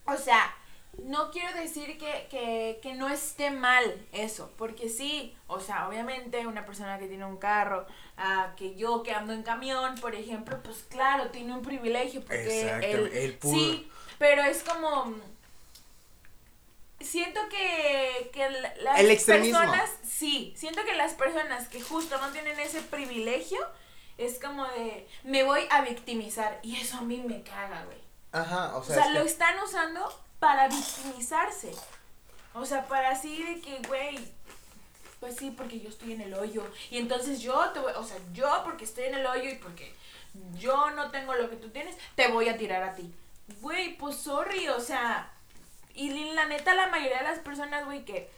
O sea, no quiero decir que, que, que no esté mal eso, porque sí, o sea, obviamente una persona que tiene un carro, ah, que yo que ando en camión, por ejemplo, pues claro, tiene un privilegio, porque Exacto, él, él pudo- sí, pero es como... Siento que, que la- las El personas, sí, siento que las personas que justo no tienen ese privilegio, es como de, me voy a victimizar, y eso a mí me caga, güey. Ajá, o O sea, sea, es lo que- están usando para victimizarse. O sea, para así de que, güey, pues sí, porque yo estoy en el hoyo. Y entonces yo te voy, o sea, yo porque estoy en el hoyo y porque yo no tengo lo que tú tienes, te voy a tirar a ti. Güey, pues sorry, o sea, y la neta la mayoría de las personas, güey, que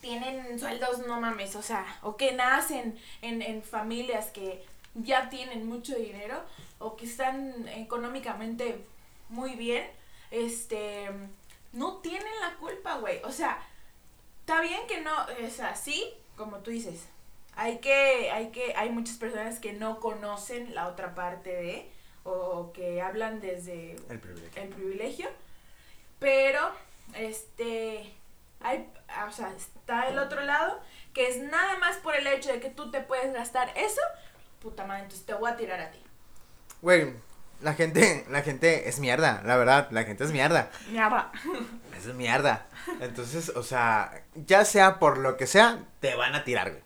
tienen sueldos, no mames, o sea, o que nacen en, en familias que ya tienen mucho dinero o que están económicamente muy bien, este, no tienen la culpa, güey. O sea, está bien que no, es así, como tú dices. Hay que, hay que, hay muchas personas que no conocen la otra parte de, o que hablan desde El privilegio. el privilegio, pero este hay, o sea, está el otro lado que es nada más por el hecho de que tú te puedes gastar eso, puta madre, entonces te voy a tirar a ti. Güey, la gente, la gente es mierda, la verdad, la gente es mierda. Mierda. Es mierda. Entonces, o sea, ya sea por lo que sea, te van a tirar, güey.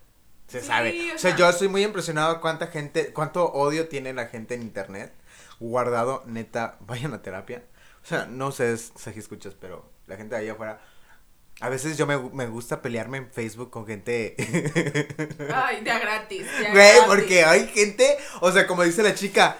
Se Sí, sabe. o O sea, yo estoy muy impresionado cuánta gente, cuánto odio tiene la gente en internet guardado, neta, vayan a terapia. O sea, no sé si escuchas, pero la gente de ahí afuera. A veces yo me, me gusta pelearme en Facebook con gente. Ay, de gratis. Güey, gratis. porque hay gente, o sea, como dice la chica,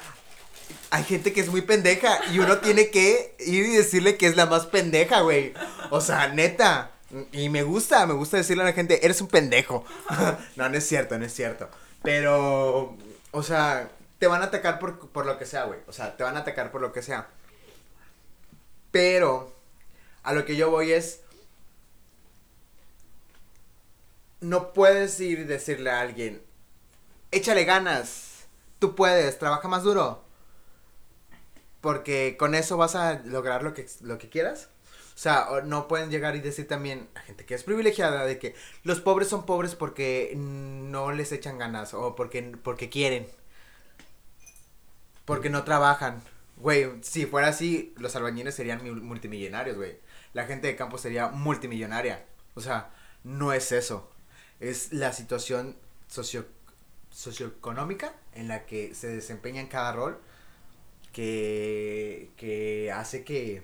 hay gente que es muy pendeja y uno tiene que ir y decirle que es la más pendeja, güey. O sea, neta. Y me gusta, me gusta decirle a la gente, eres un pendejo. no, no es cierto, no es cierto. Pero, o sea, te van a atacar por, por lo que sea, güey. O sea, te van a atacar por lo que sea. Pero, a lo que yo voy es, no puedes ir y decirle a alguien, échale ganas, tú puedes, trabaja más duro. Porque con eso vas a lograr lo que, lo que quieras. O sea, no pueden llegar y decir también a gente que es privilegiada de que los pobres son pobres porque no les echan ganas o porque, porque quieren. Porque no trabajan. Güey, si fuera así, los albañiles serían mil- multimillonarios, güey. La gente de campo sería multimillonaria. O sea, no es eso. Es la situación socio, socioeconómica en la que se desempeña en cada rol que, que hace que,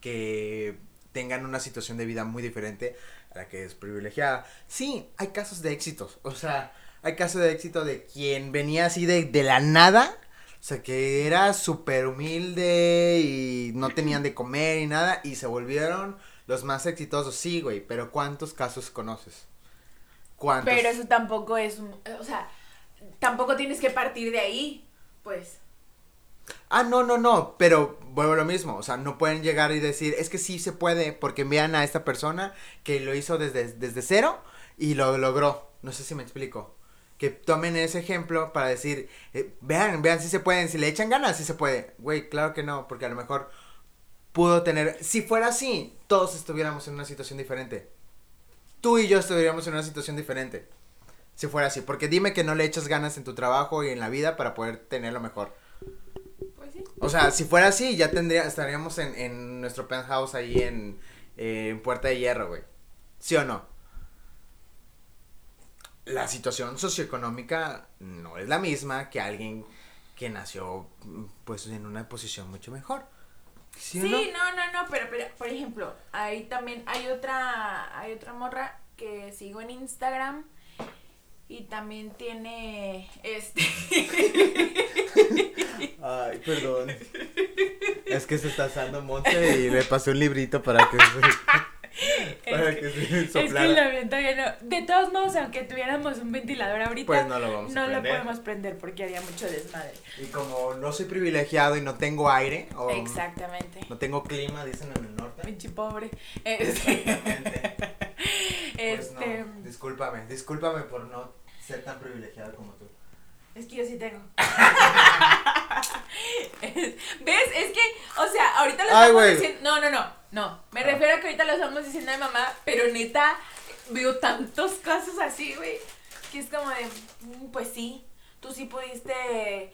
que tengan una situación de vida muy diferente a la que es privilegiada. Sí, hay casos de éxitos. O sea, hay casos de éxito de quien venía así de, de la nada. O sea, que era súper humilde y no tenían de comer y nada. Y se volvieron los más exitosos. Sí, güey, pero ¿cuántos casos conoces? ¿Cuántos? Pero eso tampoco es. O sea, tampoco tienes que partir de ahí, pues. Ah, no, no, no, pero vuelvo a lo mismo, o sea, no pueden llegar y decir, es que sí se puede, porque vean a esta persona que lo hizo desde, desde cero y lo logró, no sé si me explico, que tomen ese ejemplo para decir, eh, vean, vean si se pueden, si le echan ganas, si se puede, güey, claro que no, porque a lo mejor pudo tener, si fuera así, todos estuviéramos en una situación diferente, tú y yo estuviéramos en una situación diferente, si fuera así, porque dime que no le echas ganas en tu trabajo y en la vida para poder tener lo mejor. O sea, si fuera así, ya tendría, estaríamos en, en nuestro penthouse ahí en, eh, en Puerta de Hierro, güey. ¿Sí o no? La situación socioeconómica no es la misma que alguien que nació, pues, en una posición mucho mejor. ¿Sí, Sí, o no? no, no, no, pero, pero, por ejemplo, ahí también hay otra, hay otra morra que sigo en Instagram y también tiene, este, Ay, perdón. Es que se está asando Monte y le pasé un librito para que se, para que se es que soplara. la venta ya no, de todos modos, aunque tuviéramos un ventilador ahorita, Pues no lo vamos a no lo prender. podemos prender porque haría mucho desmadre. Y como no soy privilegiado y no tengo aire, o Exactamente. no tengo clima, dicen en el norte. Pinche pobre. Este, Exactamente. Pues este, no, discúlpame, discúlpame por no ser tan privilegiado como tú. Es que yo sí tengo. Es- ¿Ves? Es que, o sea, ahorita lo Ay, estamos diciendo. No, no, no. No. Me Ah. refiero a que ahorita lo estamos diciendo de mamá, pero neta, veo tantos casos así, güey. Que es como de, "Mm, pues sí, tú sí pudiste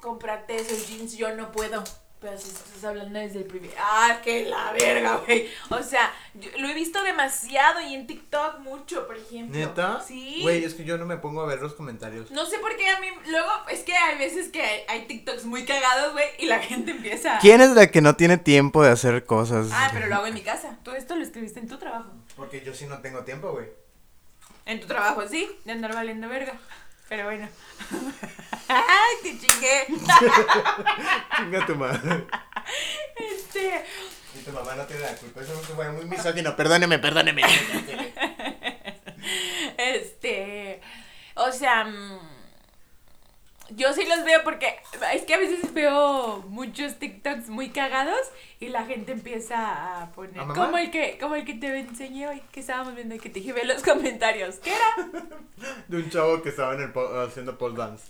comprarte esos jeans, yo no puedo. Pero si estás hablando desde el primer. ¡Ah, que la verga, güey! O sea, yo lo he visto demasiado y en TikTok mucho, por ejemplo. ¿Neta? Sí. Güey, es que yo no me pongo a ver los comentarios. No sé por qué a mí, luego, es que hay veces que hay, hay TikToks muy cagados, güey, y la gente empieza... ¿Quién es la que no tiene tiempo de hacer cosas? Ah, pero lo hago en mi casa. Tú esto lo escribiste en tu trabajo. Porque yo sí no tengo tiempo, güey. En tu trabajo, sí, de andar valiendo verga. Pero bueno. ¡Ay, te chingué! Chinga tu madre. Este... Y tu mamá no tiene la culpa. Eso fue muy misógino. Perdóneme, perdóneme. Este... O sea... Yo sí los veo porque es que a veces veo muchos TikToks muy cagados y la gente empieza a poner como el que como el que te enseñé hoy que estábamos viendo y que te dije ve los comentarios. ¿Qué era? De un chavo que estaba en el po- haciendo pole dance.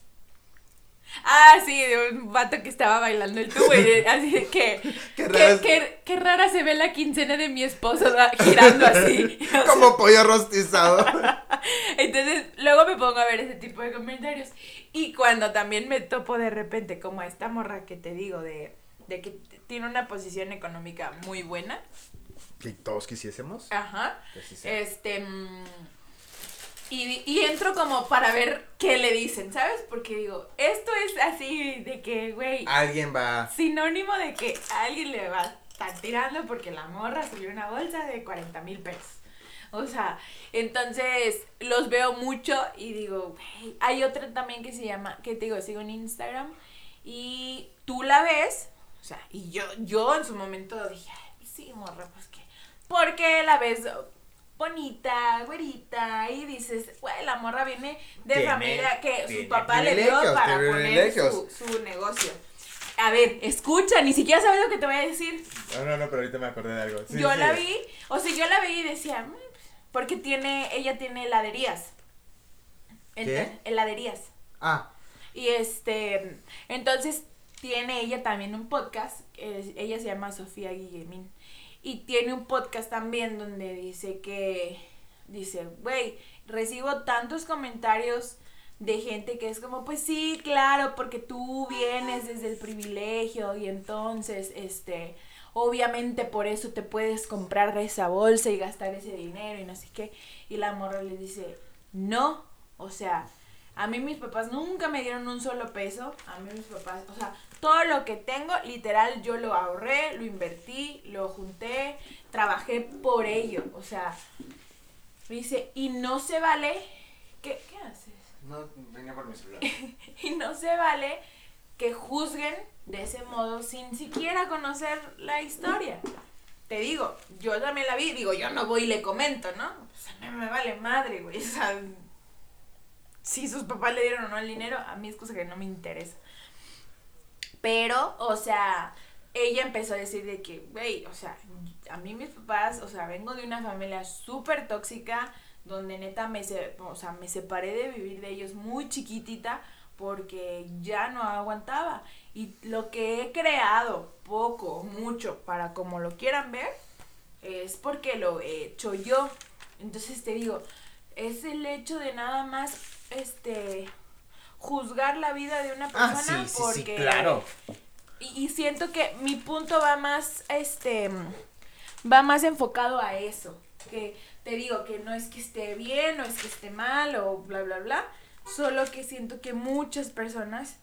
Ah, sí, de un vato que estaba bailando el tubo y así que... Qué Qué, qué- qué rara se ve la quincena de mi esposo girando así. Como pollo rostizado. Entonces, luego me pongo a ver ese tipo de comentarios. Y cuando también me topo de repente, como a esta morra que te digo, de, de que tiene una posición económica muy buena. Que todos quisiésemos. Ajá. Sí. Este. mm, y, y entro como para ver qué le dicen, ¿sabes? Porque digo, esto es así de que, güey, Alguien va. sinónimo de que a alguien le va a estar tirando porque la morra subió una bolsa de 40 mil pesos. O sea, entonces los veo mucho y digo, güey, hay otra también que se llama, que te digo, sigo en Instagram y tú la ves, o sea, y yo, yo en su momento dije, "Ay, pues sí, morra, pues que, porque la ves bonita, güerita, y dices, güey, la morra viene de familia que su papá le dio para poner su, su negocio. A ver, escucha, ni siquiera sabes lo que te voy a decir. No, no, no, pero ahorita me acordé de algo. Sí, yo sí. la vi, o sea, yo la vi y decía, "Mm, porque tiene, ella tiene heladerías. ¿Qué? Heladerías. Ah, Y este, entonces tiene ella también un podcast, eh, ella se llama Sofía Guillemín, y tiene un podcast también donde dice que, dice, güey, recibo tantos comentarios de gente que es como, pues sí, claro, porque tú vienes desde el privilegio y entonces, este, obviamente por eso te puedes comprar esa bolsa y gastar ese dinero y no sé qué, y la morra le dice, no, o sea, a mí mis papás nunca me dieron un solo peso. A mí mis papás, o sea, todo lo que tengo, literal, yo lo ahorré, lo invertí, lo junté, trabajé por ello. O sea, dice, y no se vale. ¿Qué, qué haces? no, venía por mi celular. Y no se vale que juzguen de ese modo sin siquiera conocer la historia. Te digo, yo también la vi, digo, yo no voy y le comento, ¿no? O sea, me, me vale madre, güey. O sea, si sus papás le dieron o no el dinero, a mí es cosa que no me interesa. Pero, o sea, ella empezó a decir de que, güey, o sea, a mí mis papás, o sea, vengo de una familia súper tóxica, donde neta me, se, o sea, me separé de vivir de ellos muy chiquitita porque ya no aguantaba. Y lo que he creado, poco, mucho, para como lo quieran ver, es porque lo he hecho yo. Entonces te digo, es el hecho de nada más, este, juzgar la vida de una persona Ah, sí, sí, sí, porque claro. y, y siento que mi punto va más, este, va más enfocado a eso. Que te digo que no es que esté bien, no es que esté mal o bla, bla, bla. Solo que siento que muchas personas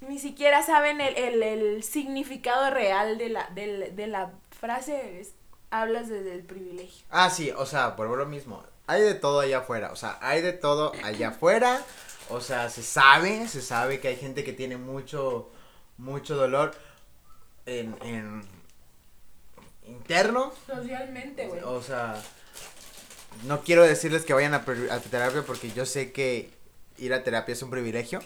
ni siquiera saben el, el, el significado real de la, de la frase. es, hablas desde el privilegio. Ah, sí, o sea, vuelvo lo mismo. Hay de todo allá afuera, o sea, hay de todo allá afuera. O sea, se sabe, se sabe que hay gente que tiene mucho, mucho dolor en, en interno. Socialmente, güey. O sea, no quiero decirles que vayan a, a terapia porque yo sé que ir a terapia es un privilegio.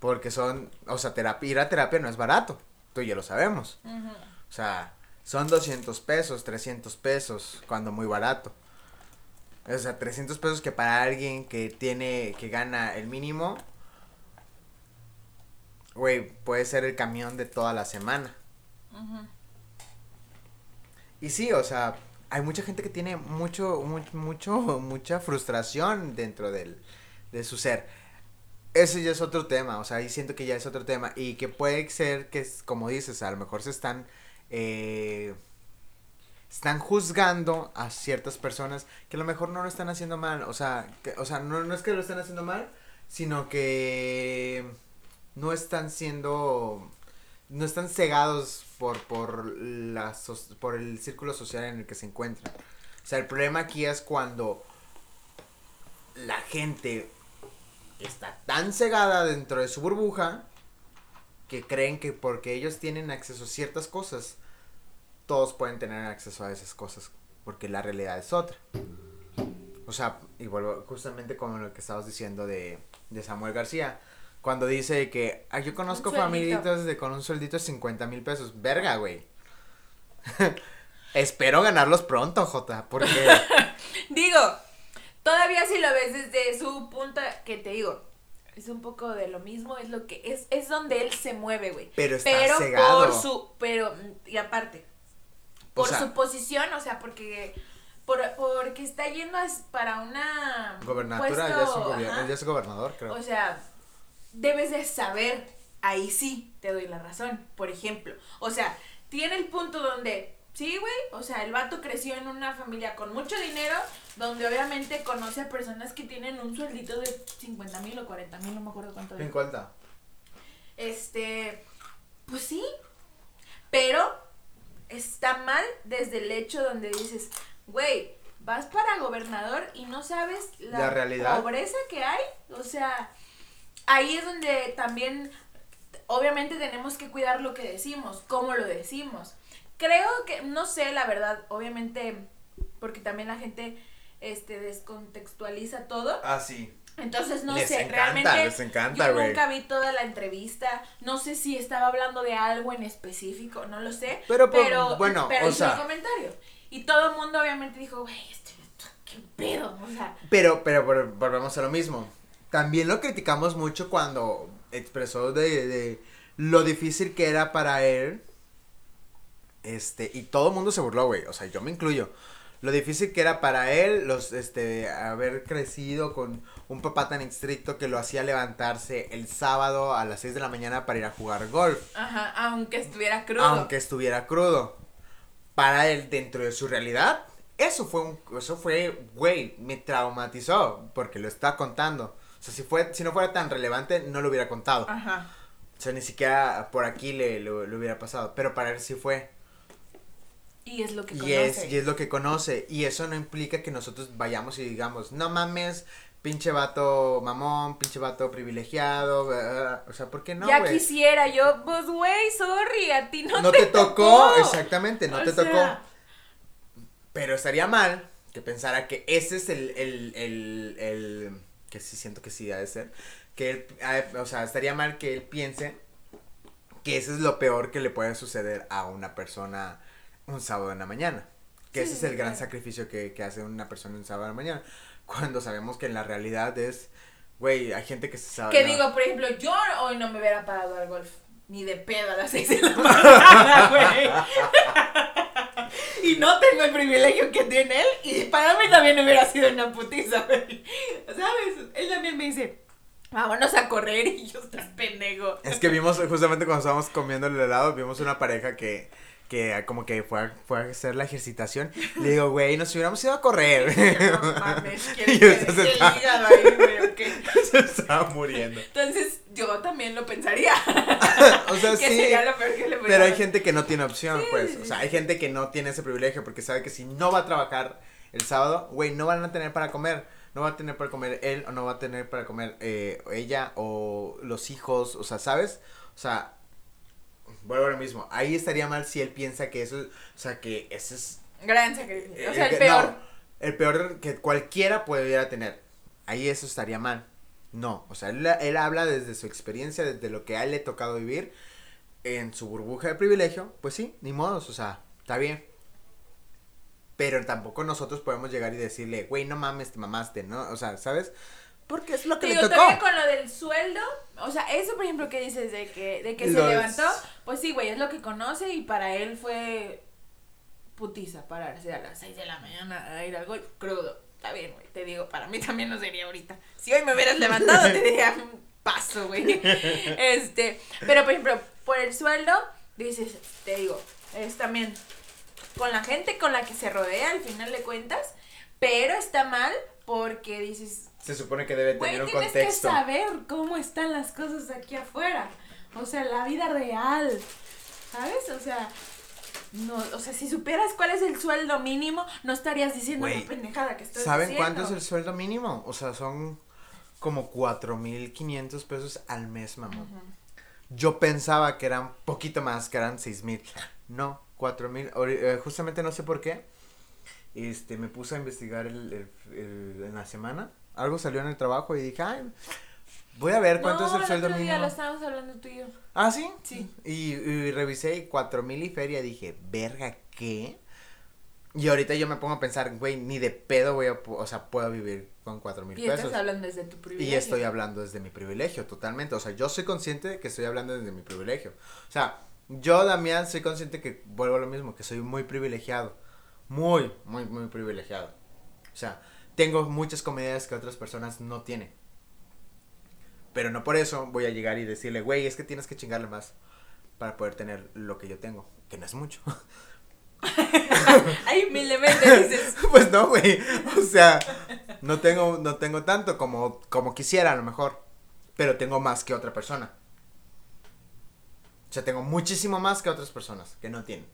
Porque son, o sea, terapia, ir a terapia no es barato. Tú y yo lo sabemos. O sea, son 200 pesos, 300 pesos, cuando muy barato. O sea, 300 pesos que para alguien que tiene, que gana el mínimo, güey, puede ser el camión de toda la semana. Y sí, o sea, hay mucha gente que tiene mucho, mu- mucho, mucha frustración dentro del, de su ser. Ese ya es otro tema, o sea, ahí siento que ya es otro tema. Y que puede ser que, como dices, a lo mejor se están, eh, están juzgando a ciertas personas que a lo mejor no lo están haciendo mal. O sea, que, o sea no, no es que lo estén haciendo mal, sino que no están siendo no están cegados por por la por el círculo social en el que se encuentran. O sea, el problema aquí es cuando la gente está tan cegada dentro de su burbuja que creen que porque ellos tienen acceso a ciertas cosas, todos pueden tener acceso a esas cosas, porque la realidad es otra. O sea, y vuelvo justamente como lo que estabas diciendo de, de Samuel García. Cuando dice que "Ah, yo conozco familitas de con un sueldito de 50 mil pesos. Verga, güey. Espero ganarlos pronto, Jota, porque... Digo, todavía si lo ves desde su punto, que te digo, es un poco de lo mismo, es lo que es es donde él se mueve, güey. Pero está Pero cegado. por su pero y aparte O por sea- su posición, o sea, porque por, porque está yendo a- para una Gobernatura, ya es, un ajá. ya es gobernador, creo. O sea, debes de saber, ahí sí te doy la razón, por ejemplo. O sea, tiene el punto donde, sí, güey, o sea, el vato creció en una familia con mucho dinero, donde obviamente conoce a personas que tienen un sueldito de 50 mil o 40 mil, no me acuerdo cuánto ¿En es. cuenta? Este, pues sí, pero está mal desde el hecho donde dices, güey, vas para gobernador y no sabes la, La realidad. pobreza que hay. O sea, ahí es donde también, obviamente tenemos que cuidar lo que decimos, cómo lo decimos. Creo que, no sé, la verdad, obviamente, porque también la gente este descontextualiza todo. Ah, sí. Entonces no Les sé, encanta, realmente les encanta, yo nunca vi toda la entrevista, no sé si estaba hablando de algo en específico, no lo sé, Pero, pues, pero bueno, pero o hizo sea- el comentario y todo el mundo obviamente dijo, güey, este qué pedo, o sea, Pero, pero, pero volvemos a lo mismo. También lo criticamos mucho cuando expresó de, de lo difícil que era para él. Este, y todo el mundo se burló, güey. O sea, yo me incluyo. Lo difícil que era para él, los, este, haber crecido con un papá tan estricto que lo hacía levantarse el sábado a las 6 de la mañana para ir a jugar golf. ajá, aunque estuviera crudo. Aunque estuviera crudo. Para él, dentro de su realidad, eso fue un, eso fue, güey, me traumatizó, porque lo está contando. O sea, si fue, si no fuera tan relevante, no lo hubiera contado. Ajá. O sea, ni siquiera por aquí le, lo hubiera pasado. Pero para él sí fue. Y es lo que Y conoce. es, y es lo que conoce. Y eso no implica que nosotros vayamos y digamos, no mames, pinche vato mamón, pinche vato privilegiado. bla, bla". O sea, ¿por qué no, ya quisiera yo, pues güey, sorry, a ti no, no te, te tocó, tocó. exactamente, no O te sea, tocó. Pero estaría mal que pensara que ese es el, el, el, el, que sí siento que sí ha de ser, que él, o sea, estaría mal que él piense que eso es lo peor que le puede suceder a una persona un sábado en la mañana. Que ese es el gran claro. sacrificio que, que hace una persona un sábado en la mañana. Cuando sabemos que en la realidad es, güey, hay gente que se sabe. Que no. digo, por ejemplo, yo hoy no me hubiera parado al golf. Ni de pedo a las 6 de la mañana, güey. Y no tengo el privilegio que tiene él. Y para mí también hubiera sido una putiza. ¿Sabes? Él también me dice, vámonos a correr. Y yo, estás pendejo. Es que vimos, justamente cuando estábamos comiendo el helado, vimos una pareja que, que como que fue a, fue a hacer la ejercitación. Le digo, güey, nos hubiéramos ido a correr. No mames, ¿quieres que se el está- hígado ahí, güey, o qué? Se estaba muriendo. Entonces, yo también lo pensaría. O sea, que sí. sería lo peor que le Pero hay gente que no tiene opción, Sí, pues. O sea, hay gente que no tiene ese privilegio porque sabe que si no va a trabajar el sábado, güey, no van a tener para comer. No va a tener para comer él o no va a tener para comer eh, ella o los hijos. O sea, ¿sabes? O sea, vuelvo a lo mismo. Ahí estaría mal si él piensa que eso, o sea, que ese es Gran sacrificio. O sea, Eh, el no, peor. el peor que cualquiera pudiera tener. Ahí eso estaría mal. No, o sea, él, él habla desde su experiencia, desde lo que a él le ha tocado vivir en su burbuja de privilegio. Pues sí, ni modos, o sea, está bien. Pero tampoco nosotros podemos llegar y decirle, güey, no mames, te mamaste, ¿no? O sea, ¿sabes? Porque es lo que Digo, le tocó. también con lo del sueldo, o sea, eso por ejemplo que dices de que, de que se levantó, pues sí, güey, es lo que conoce y para él fue putiza pararse a las 6 de la mañana a ir al golf crudo. Está bien, güey, te digo, para mí también no sería ahorita. Si hoy me hubieras levantado, te diría, "Mm, paso, güey. Este, pero por ejemplo, por el sueldo, dices, te digo, es también con la gente con la que se rodea al final de cuentas, pero está mal porque dices, Se supone que debe tener un tienes contexto. que saber cómo están las cosas aquí afuera. O sea, la vida real. ¿Sabes? O sea, no, o sea, si supieras cuál es el sueldo mínimo, no estarías diciendo una pendejada que estás ¿Saben diciendo. cuánto es el sueldo mínimo? O sea, son como 4.500 pesos al mes, mamá. Yo pensaba que eran poquito más, que eran seis mil. No, cuatro mil. Ori- eh, justamente no sé por qué. Este, me puse a investigar el, el- el- en la semana. Algo salió en el trabajo y dije, ay, voy a ver cuánto no, es el sueldo otro día mínimo. lo estábamos hablando tú y yo. Ah, sí. Sí. Y, y revisé y cuatro mil y feria. Dije, verga, ¿qué? Y ahorita yo me pongo a pensar, güey, ni de pedo voy a, o sea, puedo vivir con cuatro mil Y pesos. estás hablando desde tu privilegio. Y estoy hablando desde mi privilegio, totalmente. O sea, yo soy consciente de que estoy hablando desde mi privilegio. O sea, yo, Damián, soy consciente que vuelvo a lo mismo, que soy muy privilegiado. Muy, muy, muy privilegiado. O sea, tengo muchas comodidades que otras personas no tienen. Pero no por eso voy a llegar y decirle, güey, es que tienes que chingarle más para poder tener lo que yo tengo, que no es mucho. Ay, humildemente dices. pues no, güey. O sea, no tengo, no tengo tanto como, como quisiera a lo mejor. Pero tengo más que otra persona. O sea, tengo muchísimo más que otras personas que no tienen.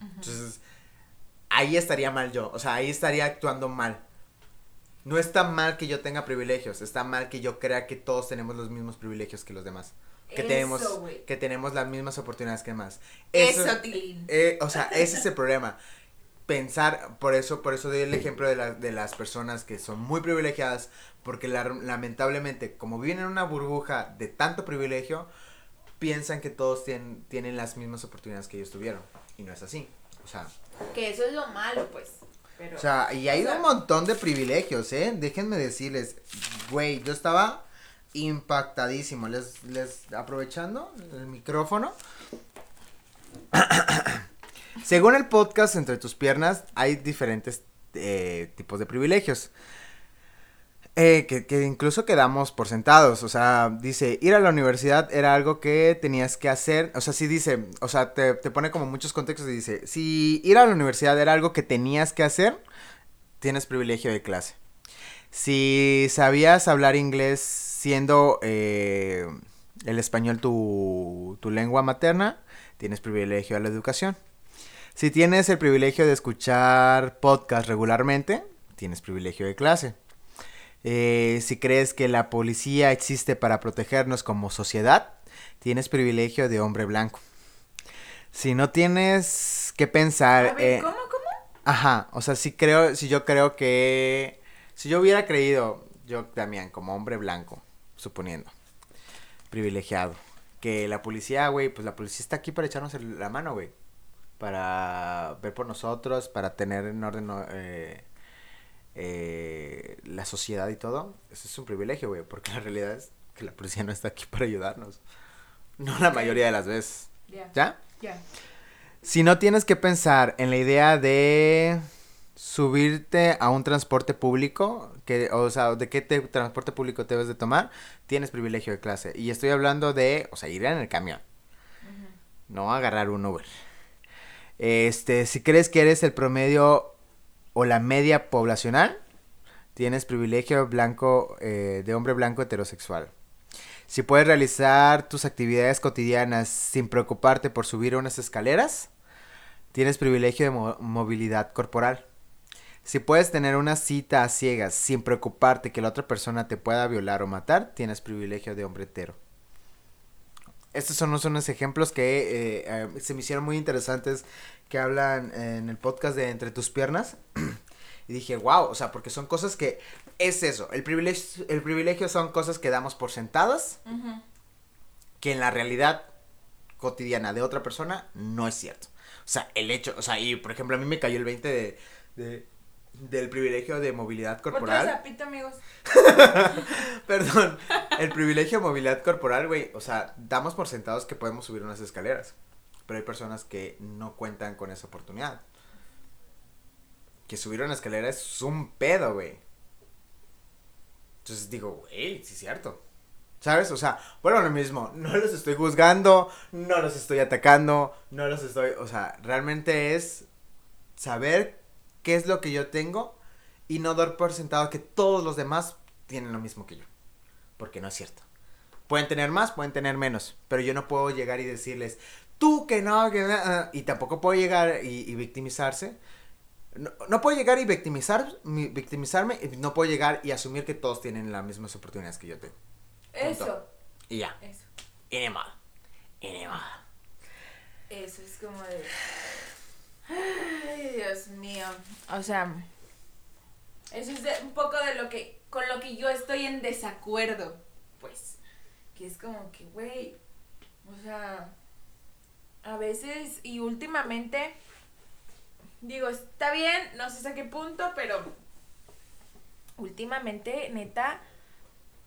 Entonces, ahí estaría mal yo. O sea, ahí estaría actuando mal. No está mal que yo tenga privilegios. Está mal que yo crea que todos tenemos los mismos privilegios que los demás. Que Eso, tenemos, que tenemos las mismas oportunidades que más. Eso. Eh, o sea, ese es el problema. Pensar, por eso, por eso doy el ejemplo de, la- de las personas que son muy privilegiadas, porque la- lamentablemente, como viven en una burbuja de tanto privilegio, piensan que todos tienen, tienen las mismas oportunidades que ellos tuvieron. Y no es así. O sea, Que eso es lo malo, pues. Pero... o sea, y hay O sea- un montón de privilegios, ¿eh? Déjenme decirles, güey, yo estaba impactadísimo. Les, les, aprovechando el micrófono. Según el podcast Entre tus piernas, hay diferentes eh, tipos de privilegios. Eh, que, que incluso quedamos por sentados. O sea, dice, ir a la universidad era algo que tenías que hacer. O sea, sí dice, o sea, te, te pone como muchos contextos y dice, si ir a la universidad era algo que tenías que hacer, tienes privilegio de clase. Si sabías hablar inglés siendo eh, el español tu, tu lengua materna, tienes privilegio a la educación. Si tienes el privilegio de escuchar podcast regularmente, tienes privilegio de clase. Eh, si crees que la policía existe para protegernos como sociedad, tienes privilegio de hombre blanco. Si no tienes que pensar... A ver, eh, ¿cómo, cómo? Ajá, o sea, si creo, si yo creo que, si yo hubiera creído, yo, Damián, como hombre blanco, suponiendo, privilegiado, que la policía, güey, pues la policía está aquí para echarnos la mano, güey, para ver por nosotros, para tener en orden eh, eh, la sociedad y todo, eso es un privilegio, güey, porque la realidad es que la policía no está aquí para ayudarnos, no la mayoría de las veces, Ya. Si no tienes que pensar en la idea de subirte a un transporte público, que, o sea, de qué te- transporte público te debes de tomar, tienes privilegio de clase. Y estoy hablando de, o sea, ir en el camión, no agarrar un Uber. Este, si crees que eres el promedio o la media poblacional, tienes privilegio blanco, eh, de hombre blanco heterosexual. Si puedes realizar tus actividades cotidianas sin preocuparte por subir unas escaleras, tienes privilegio de mo- movilidad corporal. Si puedes tener una cita a ciegas sin preocuparte que la otra persona te pueda violar o matar, tienes privilegio de hombre hetero. Estos son unos, ejemplos que eh, eh, se me hicieron muy interesantes que hablan en el podcast de Entre tus piernas. y dije, wow, o sea, porque son cosas que es eso. El privilegio, el privilegio son cosas que damos por sentadas que en la realidad cotidiana de otra persona no es cierto. O sea, el hecho, o sea, y por ejemplo, a mí me cayó el 20 de, de- del privilegio de movilidad Otro corporal. zapito, amigos. Perdón, el privilegio de movilidad corporal, güey. O sea, damos por sentados que podemos subir unas escaleras. Pero hay personas que no cuentan con esa oportunidad. Que subir una escalera es un pedo, güey. Entonces digo, güey, sí es cierto. ¿Sabes? O sea, bueno, lo mismo. No los estoy juzgando, no los estoy atacando, no los estoy. O sea, realmente es saber qué es lo que yo tengo y no dar por sentado que todos los demás tienen lo mismo que yo. Porque no es cierto. Pueden tener más, pueden tener menos. Pero yo no puedo llegar y decirles, tú que no, que no", ah", y tampoco puedo llegar y, y victimizarse. No, no puedo llegar y victimizar, mi- victimizarme, y no puedo llegar y asumir que todos tienen las mismas oportunidades que yo tengo. Eso. Y ya. Eso. Y ni modo. Y ni modo. Eso es como de. Ay, Dios mío. O sea. Eso es un poco de lo que. Con lo que yo estoy en desacuerdo. Pues. Que es como que, güey. O sea. A veces y últimamente. Digo, está bien, no sé hasta qué punto, pero. últimamente, neta,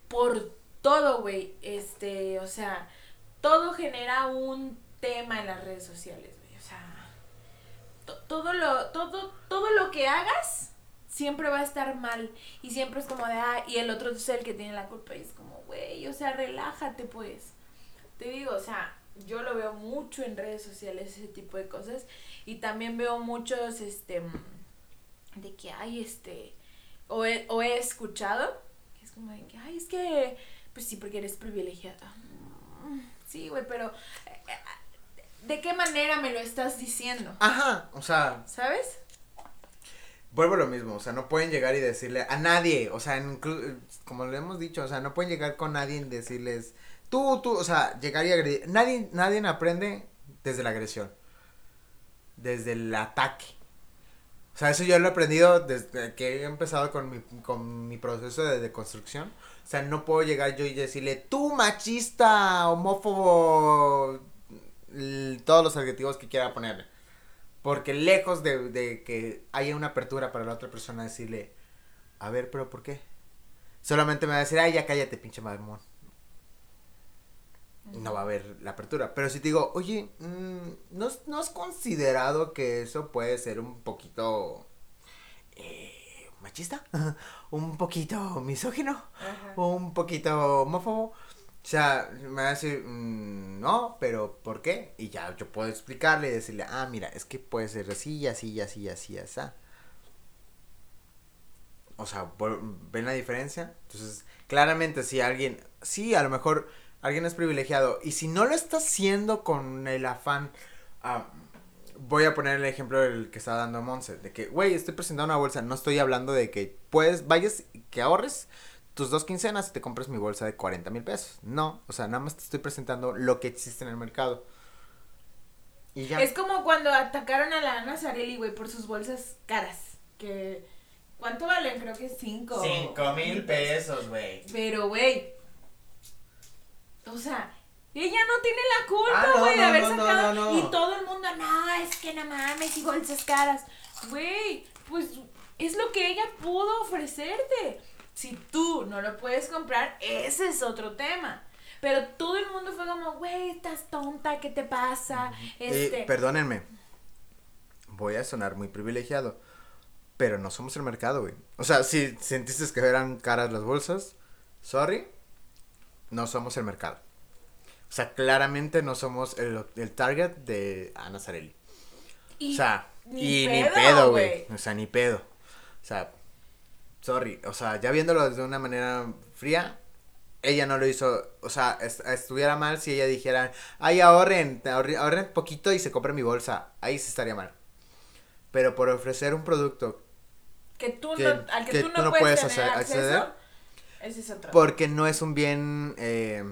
por todo, güey, este, o sea, todo genera un tema en las redes sociales, todo lo, todo, todo lo que hagas siempre va a estar mal. Y siempre es como de, ah, y el otro es el que tiene la culpa y es como, güey, o sea, relájate, pues, te digo, o sea, yo lo veo mucho en redes sociales, ese tipo de cosas, y también veo muchos, este, de que hay, este, o he, o he escuchado, que es como de que, ay, es que, pues sí, porque eres privilegiada. Mm, sí, güey, pero eh, ¿de qué manera me lo estás diciendo? Ajá, o sea. ¿Sabes? Vuelvo a lo mismo, o sea, no pueden llegar y decirle a nadie, o sea, como le hemos dicho, o sea, no pueden llegar con nadie y decirles, tú, tú, o sea, llegar y agredir. Nadie, nadie aprende desde la agresión, desde el ataque. O sea, eso yo lo he aprendido desde que he empezado con mi, con mi proceso de deconstrucción. O sea, no puedo llegar yo y decirle, tú machista, homófobo, todos los adjetivos que quiera ponerle. Porque lejos de, de que haya una apertura para la otra persona decirle, a ver, pero ¿por qué? Solamente me va a decir, ay, ya cállate, pinche mamón no va a haber la apertura. Pero si te digo, oye, mm, ¿no, ¿no, has considerado que eso puede ser un poquito eh, machista? ¿Un poquito misógino? ¿Un poquito homófobo? O sea, me va a decir, mm, no, pero ¿por qué? Y ya yo puedo explicarle y decirle, ah, mira, es que puede ser así, así, así, así, así. O sea, ¿ven la diferencia? Entonces, claramente si alguien, sí, a lo mejor alguien es privilegiado. Y si no lo está haciendo con el afán. Ah, voy a poner el ejemplo del que estaba dando Monse. De que, güey, estoy presentando una bolsa. No estoy hablando de que puedes, vayas, que ahorres tus dos quincenas y te compres mi bolsa de 40 mil pesos. No, o sea, nada más te estoy presentando lo que existe en el mercado. Y ya. Es como cuando atacaron a la Ana Zarelli, güey, por sus bolsas caras. Que. ¿Cuánto valen? Creo que 5. 5 mil pesos, güey. Pero, güey, o sea, ella no tiene la culpa, ah, güey, de haber sacado. y todo el mundo, no, es que no mames, y bolsas caras. Güey, pues es lo que ella pudo ofrecerte. Si tú no lo puedes comprar, ese es otro tema. Pero todo el mundo fue como, güey, estás tonta, ¿qué te pasa? Este... perdónenme. Voy a sonar muy privilegiado. Pero no somos el mercado, güey. O sea, si sentiste que eran caras las bolsas, sorry, no somos el mercado. O sea, claramente no somos el, target de Ana Zarelli. o sea, y ni pedo, güey. O sea, ni pedo. O sea, sorry. O sea, ya viéndolo de una manera fría, ella no lo hizo. O sea, estuviera mal si ella dijera, ay, ahorren, ahorren poquito y se compre mi bolsa. Ahí sí estaría mal. Pero por ofrecer un producto que tú no, al que, tú no, puedes, acceder, porque no es un bien, eh,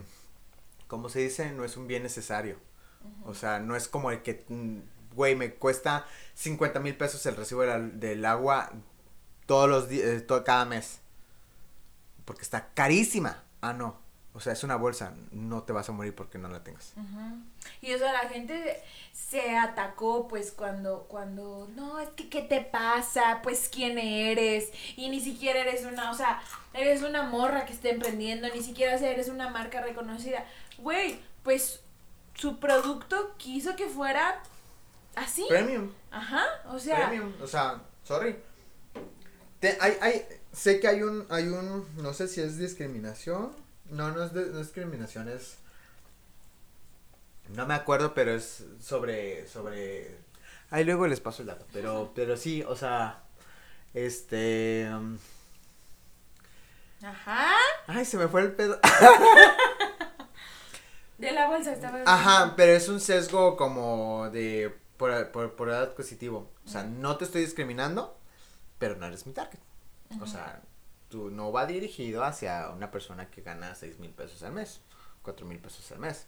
¿cómo se dice? No es un bien necesario. O sea, no es como el que, mm, güey, me cuesta 50 mil pesos el recibo del, agua todos los días, eh, cada mes. Porque está carísima. Ah, no. O sea, es una bolsa, no te vas a morir porque no la tengas. Y eso la gente se atacó pues cuando, cuando, no, es que, ¿qué te pasa? Pues, ¿quién eres? Y ni siquiera eres una, o sea, eres una morra que está emprendiendo, ni siquiera eres una marca reconocida. Güey, pues su producto quiso que fuera así. Premium. Ajá, o sea. Premium, o sea, sorry. Hay, hay, sé que hay un, hay un, no sé si es discriminación no, no es, de, no es discriminación, es... No me acuerdo, pero es sobre, sobre... Ahí luego les paso el dato, pero, pero sí, o sea, este... Um, Ajá. Ay, se me fue el pedo. de la bolsa estaba. Ajá, pero es un sesgo como de por, por, por edad positivo. O sea, no te estoy discriminando, pero no eres mi target. O sea, tú no va dirigido hacia una persona que gana seis mil pesos al mes, cuatro mil pesos al mes.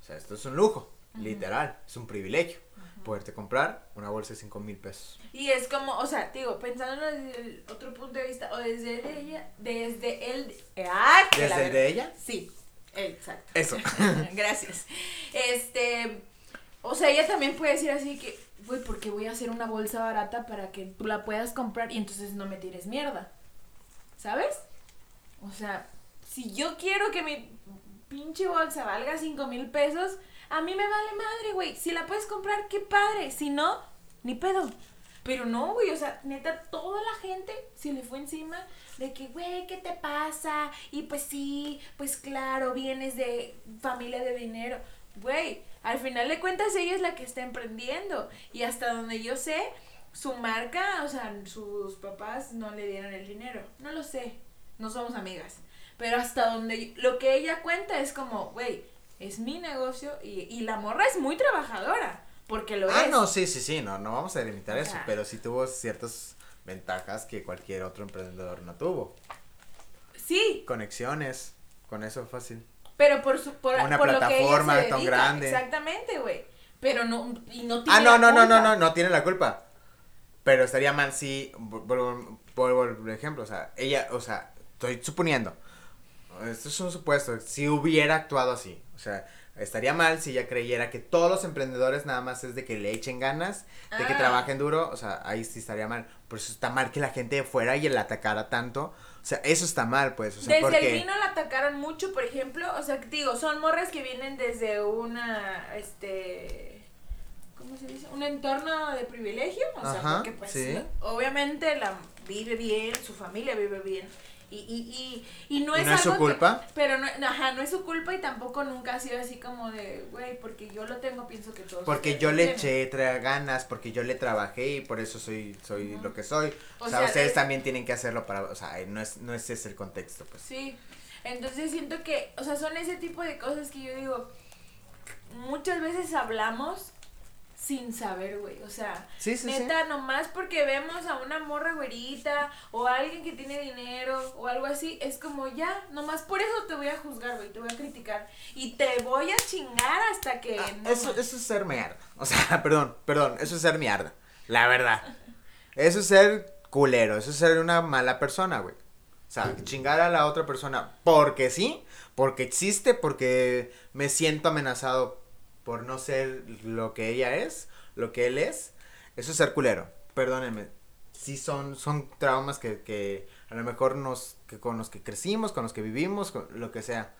O sea, esto es un lujo, literal, es un privilegio. Poderte comprar una bolsa de cinco mil pesos. Y es como, o sea, digo, pensando desde el otro punto de vista, o desde ella, desde él. ¡Ah! ¿Desde ella? Sí, exacto. Eso. Gracias. Este. O sea, ella también puede decir así que, güey, porque voy a hacer una bolsa barata para que tú la puedas comprar y entonces no me tires mierda. ¿sabes? O sea, si yo quiero que mi pinche bolsa valga cinco mil pesos, a mí me vale madre, güey. Si la puedes comprar, qué padre. Si no, ni pedo. Pero no, güey, o sea, neta, toda la gente se le fue encima de que, güey, ¿qué te pasa? Y pues sí, pues claro, vienes de familia de dinero. Güey, al final de cuentas ella es la que está emprendiendo. Y hasta donde yo sé, su marca, o sea, sus papás no le dieron el dinero. No lo sé, no somos amigas. Pero hasta donde lo que ella cuenta es como, güey, es mi negocio y, y la morra es muy trabajadora. Porque lo ah, es. no, sí, sí, sí, no, no vamos a delimitar eso, pero sí tuvo ciertas ventajas que cualquier otro emprendedor no tuvo. Sí, Conexiones, con eso fácil. Pero por su por, Una por lo que ella plataforma se tan grande. Exactamente, güey. Pero no y no tiene Ah, no, la no, no, no, culpa. no, no tiene la culpa. Pero estaría mal si, vuelvo al ejemplo, o sea, ella, o sea, estoy suponiendo, esto es un supuesto, si hubiera actuado así, o sea, estaría mal si ella creyera que todos los emprendedores nada más es de que le echen ganas, de que Ah. trabajen duro, o sea, ahí sí estaría mal. Por eso está mal que la gente fuera y la atacara tanto, o sea, eso está mal, pues, o sea, Desde porque... el vino la atacaron mucho, por ejemplo, o sea, digo, son morras que vienen desde una, este, ¿cómo se dice? Un entorno de privilegio, o sea, Ajá, porque pues, sí. obviamente la vive bien, su familia vive bien, y, y, y, y no ¿Y es no es su que- culpa? pero no, ajá, no es su culpa y tampoco nunca ha sido así como de, güey, porque yo lo tengo, pienso que todos Porque yo le tienen". eché tra- ganas, porque yo le trabajé y por eso soy soy lo que soy. O, O sea, sea, ustedes es- también tienen que hacerlo para, o sea, no es no es ese el contexto, pues. Sí, entonces siento que, o sea, son ese tipo de cosas que yo digo, muchas veces hablamos sin saber, güey, o sea, Sí, sí, sí. neta, nomás porque vemos a una morra güerita o a alguien que tiene dinero o algo así, es como ya, nomás por eso te voy a juzgar, güey, te voy a criticar y te voy a chingar hasta que... Ah, no eso, eso es ser mierda. O sea, perdón, perdón, eso es ser mierda. La verdad. Eso es ser culero, eso es ser una mala persona, güey. O sea, chingar a la otra persona porque sí, porque existe, porque me siento amenazado por no ser lo que ella es, lo que él es. Eso es ser culero. Perdónenme. Sí son, son traumas que, que a lo mejor nos, que con los que crecimos, con los que vivimos, con lo que sea.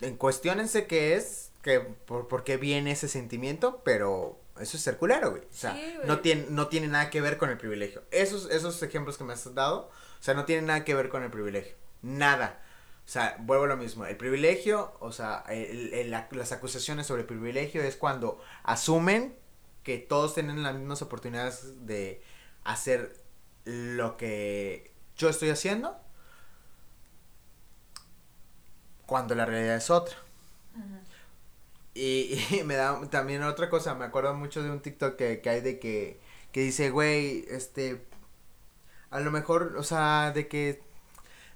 En cuestionense qué es, que por, por qué viene ese sentimiento, pero eso es ser culero, güey. O sea, Sí, güey. no, tiene, no tiene nada que ver con el privilegio. Esos, esos ejemplos que me has dado, o sea, no tienen nada que ver con el privilegio. Nada. O sea, vuelvo a lo mismo. El privilegio, o sea, el- el- la- las acusaciones sobre el privilegio es cuando asumen que todos tienen las mismas oportunidades de hacer lo que yo estoy haciendo, cuando la realidad es otra. Y, y me da también otra cosa, me acuerdo mucho de un TikTok que, que hay de que, que dice, güey, este, a lo mejor, o sea, de que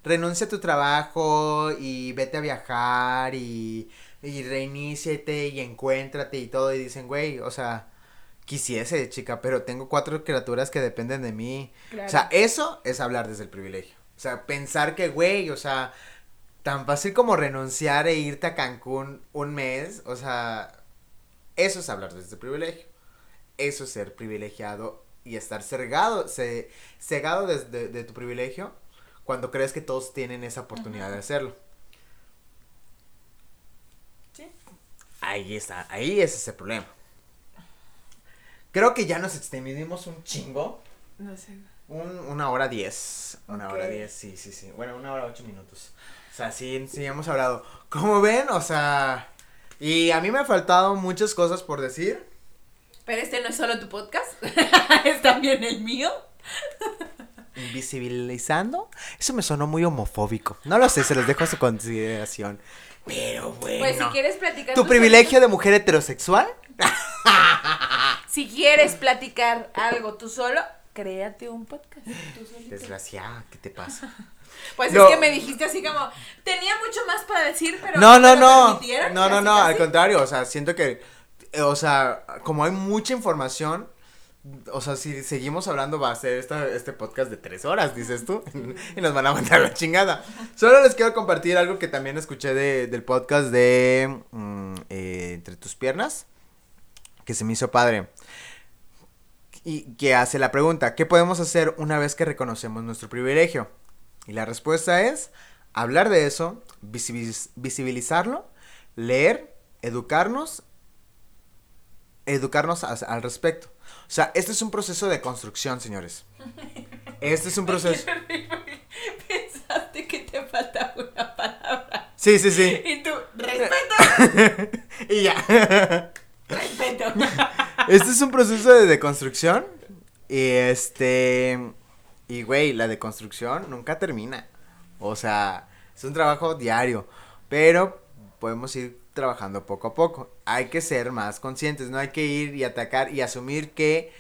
renuncia a tu trabajo y vete a viajar y, y reiníciate y encuéntrate y todo, y dicen, güey, o sea, quisiese, chica, pero tengo cuatro criaturas que dependen de mí. Claro. O sea, eso es hablar desde el privilegio. O sea, pensar que, güey, o sea, tan fácil como renunciar e irte a Cancún un mes, o sea, eso es hablar desde el privilegio. Eso es ser privilegiado y estar cegado, ce- cegado desde de tu privilegio cuando crees que todos tienen esa oportunidad de hacerlo. Sí. Ahí está, ahí ese es el problema. Creo que ya nos extendimos un chingo. No sé. Un, una hora diez. Una hora diez, sí, sí, sí. Bueno, una hora ocho minutos. O sea, sí, sí hemos hablado. Como ven, o sea. Y a mí me ha faltado muchas cosas por decir. Pero este no es solo tu podcast, es también el mío. Invisibilizando. Eso me sonó muy homofóbico. No lo sé, se los dejo a su consideración. Pero bueno. Pues si quieres platicar ¿Tu privilegio de mujer heterosexual? Si quieres platicar algo tú solo, créate un podcast. Tú. Desgraciada, ¿qué te pasa? Pues No. es que me dijiste así como, tenía mucho más para decir, pero No, no, no. No, no, no. casi. Al contrario, o sea, siento que. eh, O sea, como hay mucha información. O sea, si seguimos hablando, va a ser esta, este podcast de tres horas, dices tú. y nos van a mandar la chingada. Solo les quiero compartir algo que también escuché de, del podcast de mm, eh, Entre tus piernas. Que se me hizo padre. Y que hace la pregunta: ¿Qué podemos hacer una vez que reconocemos nuestro privilegio? Y la respuesta es hablar de eso, visibiliz- visibilizarlo, leer, educarnos, educarnos al respecto. O sea, este es un proceso de construcción, señores. Este es un proceso. Pensaste que te faltaba una palabra. Sí, sí, sí. Y tú, respeto, y ya. respeto. Este es un proceso de deconstrucción. Y este. Y güey, la deconstrucción nunca termina. O sea, es un trabajo diario. Pero podemos ir trabajando poco a poco. Hay que ser más conscientes. No hay que ir y atacar y asumir que.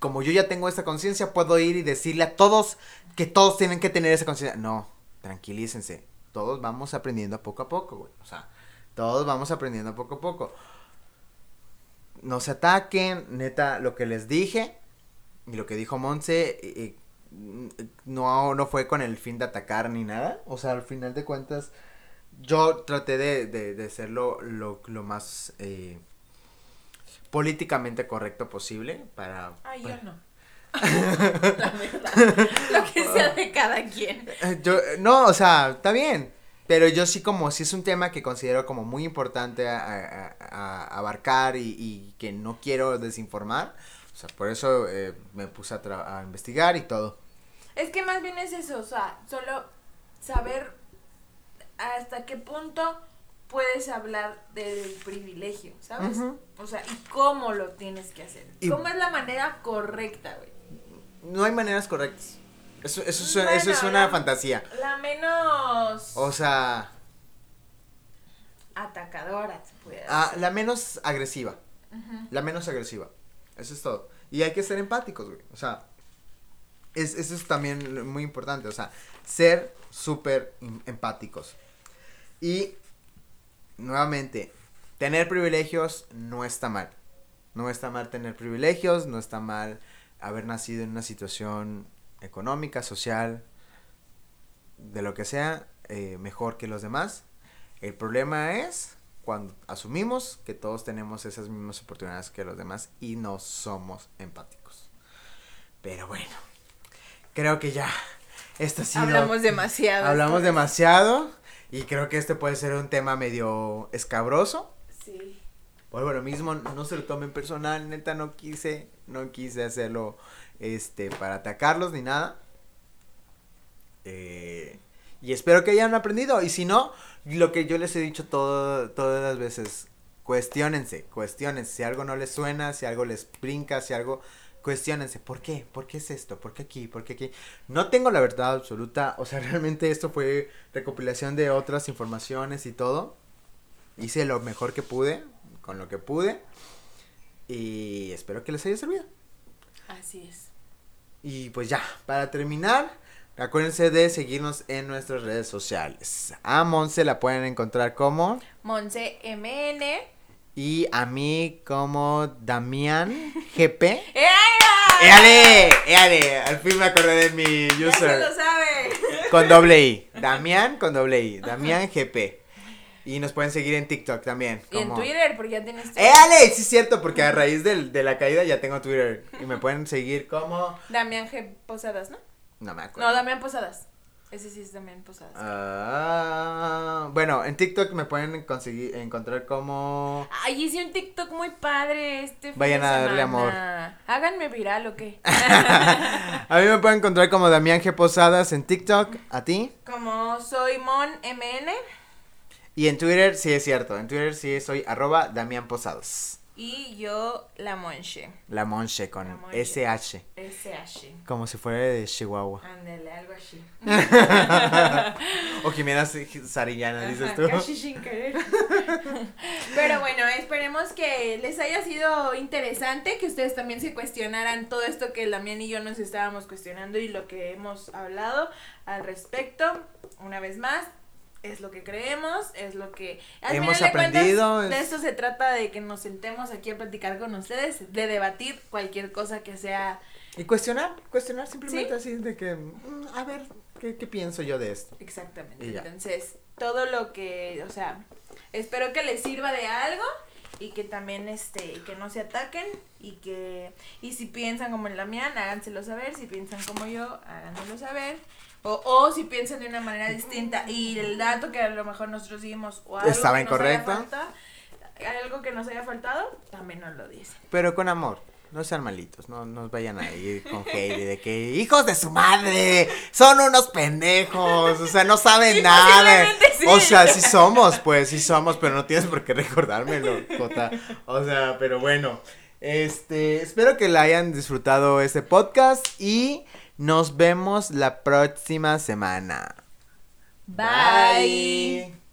Como yo ya tengo esta conciencia, puedo ir y decirle a todos que todos tienen que tener esa conciencia. No, tranquilícense. Todos vamos aprendiendo poco a poco, güey. O sea, todos vamos aprendiendo poco a poco no se ataquen, neta, lo que les dije y lo que dijo Monse, eh, eh, no, no fue con el fin de atacar ni nada, o sea, al final de cuentas, yo traté de, de, de ser lo, lo, lo más eh, políticamente correcto posible para... Ay, para- yo no. La verdad. Lo que sea de cada quien. Eh, Yo, eh, no, o sea, está bien. Pero yo sí como, sí es un tema que considero como muy importante a, a- a- abarcar y, y que no quiero desinformar. O sea, por eso eh, me puse a, a investigar y todo. Es que más bien es eso, o sea, solo saber hasta qué punto puedes hablar del privilegio, ¿sabes? O sea, y cómo lo tienes que hacer. Y- ¿Cómo es la manera correcta, güey? No hay maneras correctas. Eso, eso, es, una- eso es una la- fantasía. La menos O sea, atacadora, se puede ah, decir. la menos agresiva. La menos agresiva. Eso es todo. Y hay que ser empáticos, güey. O sea, es, eso es también muy importante. O sea, ser súper em- empáticos. Y, nuevamente, tener privilegios no está mal. No está mal tener privilegios, no está mal haber nacido en una situación económica, social, de lo que sea, eh, mejor que los demás. El problema es cuando asumimos que todos tenemos esas mismas oportunidades que los demás y no somos empáticos. Pero bueno, creo que ya. Esto ha sido. Hablamos demasiado. Hablamos demasiado. Y creo que este puede ser un tema medio escabroso. Sí. Vuelvo a lo mismo, no se lo tomen personal, neta, no quise, no quise hacerlo, este, para atacarlos ni nada. Eh, y espero que hayan aprendido, y si no, lo que yo les he dicho todo, todas las veces, cuestionense, cuestionense, si algo no les suena, si algo les brinca, si algo, cuestionense, ¿por qué? ¿Por qué es esto? ¿Por qué aquí? ¿Por qué aquí? No tengo la verdad absoluta, o sea, realmente esto fue recopilación de otras informaciones y todo. Hice lo mejor que pude, con lo que pude. Y espero que les haya servido. Así es. Y pues ya, para terminar, acuérdense de seguirnos en nuestras redes sociales. A Monse la pueden encontrar como Monse MN. Y a mí como Damián GP. ¡Eh! ¡Éale! ¡Éale! Al fin me acordé de mi Ya se lo user. sabe. Con doble I. Damián con doble I. Damián GP. Y nos pueden seguir en TikTok también. Y en Twitter, porque ya tienes Twitter. ¡Éale! Sí es cierto, porque a raíz del- de la caída ya tengo Twitter. Y me pueden seguir como... Damián G. Posadas, ¿no? No me acuerdo. No, Damián Posadas. Ese sí es Damián Posadas. Ah, bueno, en TikTok me pueden conseguir encontrar como... Ay, hice un TikTok muy padre este Vayan a darle semana. Háganme viral o qué. A mí me pueden encontrar como Damián G. Posadas en TikTok, a ti. Como soy Mon MN Y en Twitter sí es cierto, en Twitter sí soy arroba Damián Posadas. Y yo La Monche. La Monche con La Monche. SH, SH. como si fuera de Chihuahua. Ándale, algo así. o Jimena Sarillana, dices tú. Casi sin querer. Pero bueno, esperemos que les haya sido interesante, que ustedes también se cuestionaran todo esto que Damián y yo nos estábamos cuestionando y lo que hemos hablado al respecto. Una vez más, es lo que creemos, es lo que... al Hemos final de cuentas, aprendido, de es- esto se trata de que nos sentemos aquí a platicar con ustedes, de debatir cualquier cosa que sea Y cuestionar, cuestionar simplemente Sí. así de que, mm, a ver, ¿qué, qué pienso yo de esto? Exactamente. Entonces, todo lo que, o sea, espero que les sirva de algo y que también, este, que no se ataquen y que, y si piensan como el Damián, háganselo saber, si piensan como yo, háganselo saber. O, o si piensan de una manera distinta y el dato que a lo mejor nosotros dimos o algo Estaba que nos haya incorrecto. falta- algo que nos haya faltado, también nos lo dicen. Pero con amor. No sean malitos, no nos vayan a ir con hate de que hijos de su madre, son unos pendejos, o sea, no saben Sí, nada. sí. O sea, sí somos, pues, sí somos, pero no tienes por qué recordármelo, Jota. O sea, pero bueno, este, espero que la hayan disfrutado este podcast y nos vemos la próxima semana. Bye.